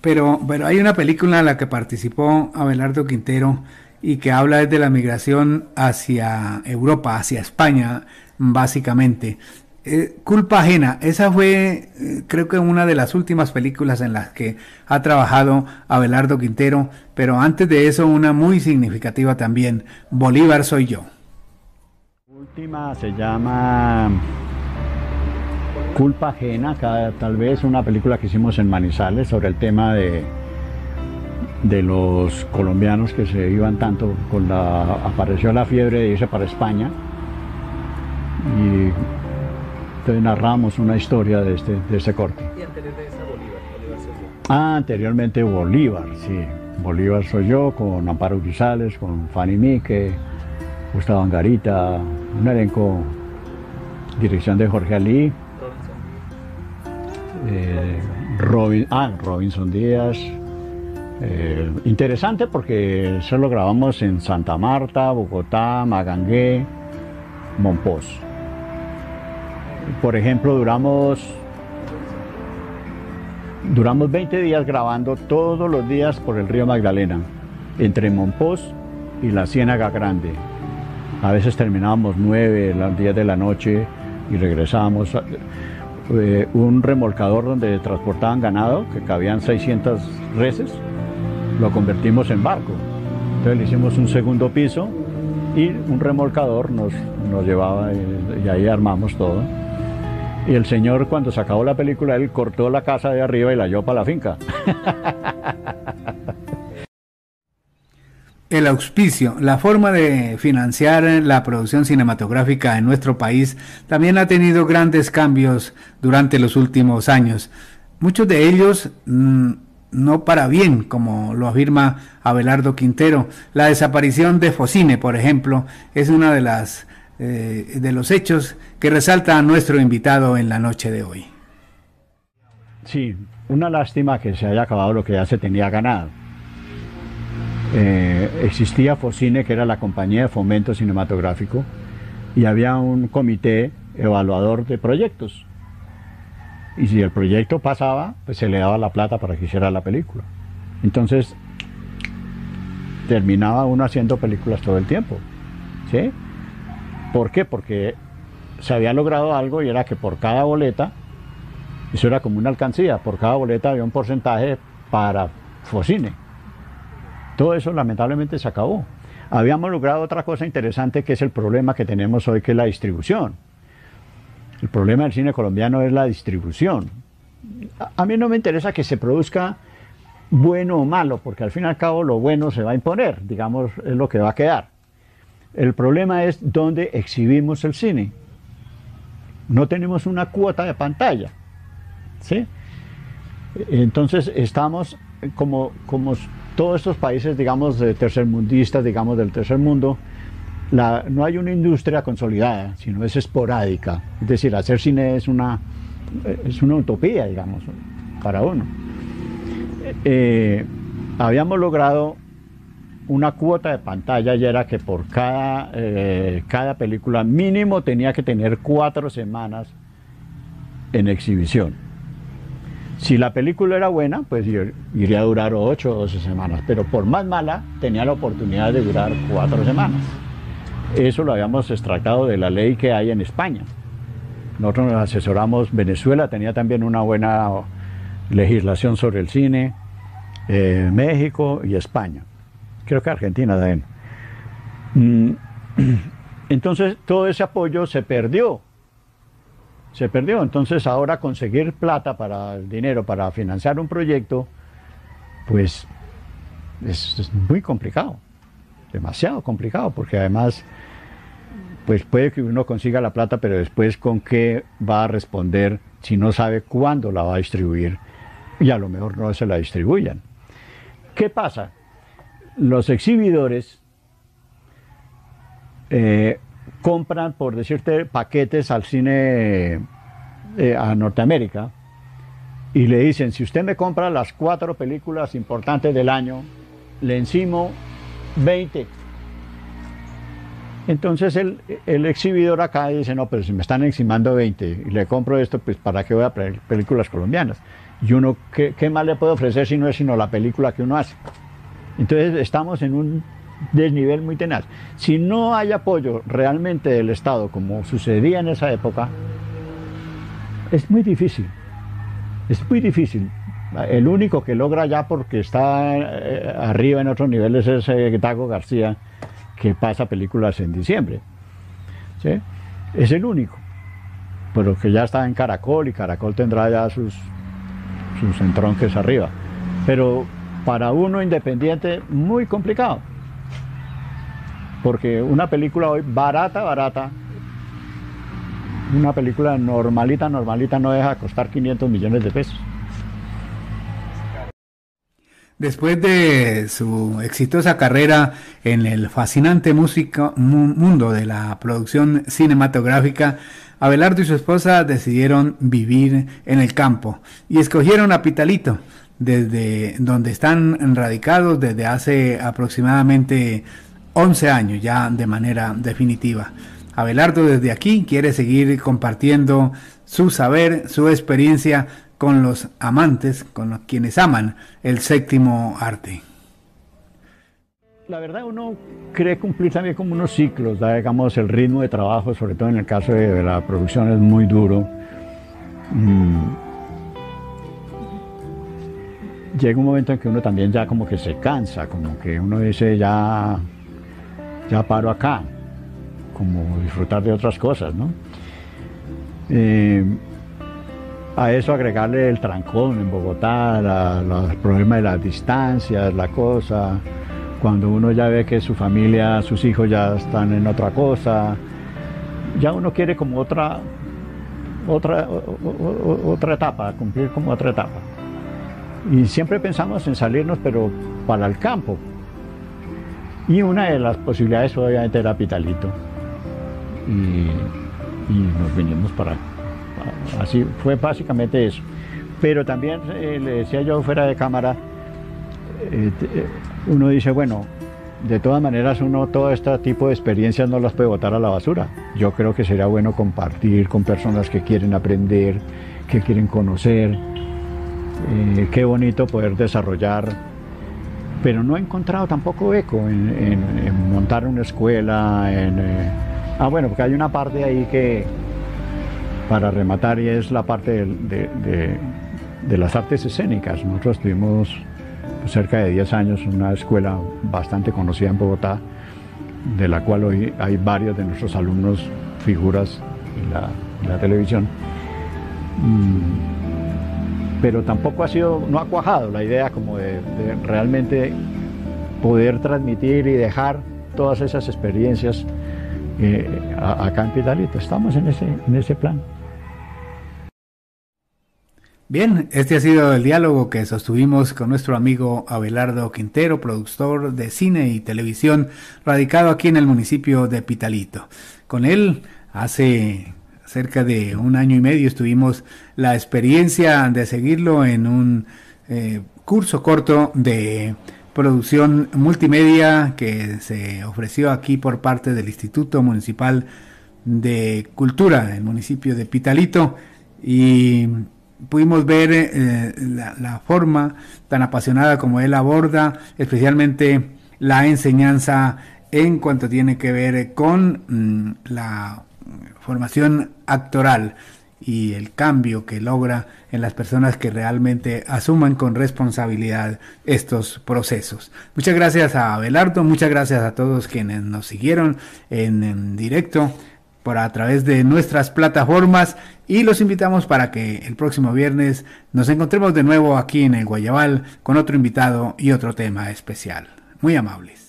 pero, pero hay una película en la que participó Abelardo Quintero y que habla de la migración hacia Europa, hacia España, básicamente. Eh, culpa ajena, esa fue eh, creo que una de las últimas películas en las que ha trabajado Abelardo Quintero, pero antes de eso una muy significativa también, Bolívar soy yo. última se llama Culpa ajena, tal vez una película que hicimos en Manizales sobre el tema de, de los colombianos que se iban tanto con la apareció la fiebre de irse para España. Y narramos una historia de este, de este corte. Y anterior de esa Bolívar, Bolívar soy yo. Ah, anteriormente Bolívar, sí. Bolívar soy yo, con Amparo Grisales, con Fanny Mique, Gustavo Angarita, un elenco, dirección de Jorge Ali, eh, Robin, ah, Robinson Díaz. Eh, interesante porque eso lo grabamos en Santa Marta, Bogotá, Magangué, Monpós. Por ejemplo, duramos duramos 20 días grabando todos los días por el río Magdalena, entre Monpós y la Ciénaga Grande. A veces terminábamos 9, las 10 de la noche y regresábamos. Eh, un remolcador donde transportaban ganado, que cabían 600 reses, lo convertimos en barco. Entonces le hicimos un segundo piso y un remolcador nos, nos llevaba y, y ahí armamos todo. Y el señor cuando se acabó la película, él cortó la casa de arriba y la llevó para la finca. El auspicio, la forma de financiar la producción cinematográfica en nuestro país también ha tenido grandes cambios durante los últimos años. Muchos de ellos mm, no para bien, como lo afirma Abelardo Quintero. La desaparición de Focine, por ejemplo, es una de las eh, de los hechos que resalta a nuestro invitado en la noche de hoy. Sí, una lástima que se haya acabado lo que ya se tenía ganado. Eh, existía Focine, que era la compañía de fomento cinematográfico, y había un comité evaluador de proyectos. Y si el proyecto pasaba, pues se le daba la plata para que hiciera la película. Entonces, terminaba uno haciendo películas todo el tiempo. ¿Sí? ¿Por qué? Porque se había logrado algo y era que por cada boleta, eso era como una alcancía, por cada boleta había un porcentaje para Focine. Todo eso lamentablemente se acabó. Habíamos logrado otra cosa interesante que es el problema que tenemos hoy, que es la distribución. El problema del cine colombiano es la distribución. A, mí no me interesa que se produzca bueno o malo, porque al fin y al cabo lo bueno se va a imponer, digamos, es lo que va a quedar. El problema es dónde exhibimos el cine. No tenemos una cuota de pantalla. ¿sí? Entonces estamos como, como todos estos países, digamos, de tercermundistas, digamos, del tercer mundo, no hay una industria consolidada, sino es esporádica. Es decir, hacer cine es una, es una utopía, digamos, para uno. Eh, habíamos logrado una cuota de pantalla y era que por cada, eh, cada película mínimo tenía que tener cuatro semanas en exhibición. Si la película era buena, pues iría a durar ocho o doce semanas, pero por más mala tenía la oportunidad de durar cuatro semanas. Eso lo habíamos extractado de la ley que hay en España. Nosotros nos asesoramos, Venezuela tenía también una buena legislación sobre el cine, eh, México y España. Creo que Argentina también. Mm, entonces todo ese apoyo se perdió se perdió. Entonces ahora conseguir plata para el dinero para financiar un proyecto, pues es, muy complicado, demasiado complicado, porque además, pues puede que uno consiga la plata, pero después con qué va a responder si no sabe cuándo la va a distribuir y a lo mejor no se la distribuyan. ¿Qué pasa? Los exhibidores eh, compran, por decirte, paquetes al cine eh, a Norteamérica y le dicen, si usted me compra las cuatro películas importantes del año, le encimo 20. Entonces el, exhibidor acá dice, no, pero si me están encimando 20 y le compro esto, pues ¿para qué voy a películas colombianas? Y uno, ¿qué, ¿qué, más le puedo ofrecer si no es sino la película que uno hace? Entonces estamos en un desnivel muy tenaz. Si no hay apoyo realmente del Estado, como sucedía en esa época, es muy difícil. Es muy difícil. El único que logra ya porque está eh, arriba en otros niveles es eh, García, que pasa películas en diciembre. ¿sí? Es el único. Pero que ya está en Caracol y Caracol tendrá ya sus, sus entronques arriba. Pero para uno independiente, muy complicado. Porque una película hoy barata, barata, una película normalita, normalita no deja costar 500 millones de pesos. Después de su exitosa carrera en el fascinante música, mundo de la producción cinematográfica, Abelardo y su esposa decidieron vivir en el campo y escogieron a Pitalito, desde donde están radicados desde hace aproximadamente 11 años ya de manera definitiva. Abelardo desde aquí quiere seguir compartiendo su saber, su experiencia con los amantes, con los quienes aman el séptimo arte. La verdad uno cree cumplir también como unos ciclos, digamos el ritmo de trabajo, sobre todo en el caso de, la producción es muy duro. Mm. Llega un momento en que uno también ya como que se cansa, como que uno dice ya, ya paro acá, como disfrutar de otras cosas, ¿no? Eh, a eso agregarle el trancón en Bogotá, los problemas de las distancias, la cosa, cuando uno ya ve que su familia, sus hijos ya están en otra cosa, ya uno quiere como otra, otra, otra etapa, cumplir como otra etapa. Y siempre pensamos en salirnos, pero para el campo. Y una de las posibilidades obviamente era Pitalito. Y, nos vinimos para, Así fue básicamente eso. Pero también eh, le decía yo fuera de cámara, eh, eh, uno dice, bueno, de todas maneras uno todo este tipo de experiencias no las puede botar a la basura. Yo creo que sería bueno compartir con personas que quieren aprender, que quieren conocer. Qué bonito poder desarrollar, pero no he encontrado tampoco eco en, montar una escuela. En, ah, bueno, porque hay una parte ahí que, para rematar y es la parte de, las artes escénicas. Nosotros tuvimos cerca de 10 años una escuela bastante conocida en Bogotá, de la cual hoy hay varios de nuestros alumnos figuras en la, televisión. Mm, pero tampoco ha sido, no ha cuajado la idea como de, realmente poder transmitir y dejar todas esas experiencias eh, acá en Pitalito. Estamos en ese, en ese plan. Bien, este ha sido el diálogo que sostuvimos con nuestro amigo Abelardo Quintero, productor de cine y televisión, radicado aquí en el municipio de Pitalito. Con él, hace cerca de un año y medio, tuvimos la experiencia de seguirlo en un eh, curso corto de producción multimedia que se ofreció aquí por parte del Instituto Municipal de Cultura del municipio de Pitalito y pudimos ver eh, la, forma tan apasionada como él aborda, especialmente la enseñanza en cuanto tiene que ver con mm, la formación actoral y el cambio que logra en las personas que realmente asuman con responsabilidad estos procesos. Muchas gracias a Abelardo, muchas gracias a todos quienes nos siguieron en directo por a través de nuestras plataformas y los invitamos para que el próximo viernes nos encontremos de nuevo aquí en el Guayabal con otro invitado y otro tema especial. Muy amables.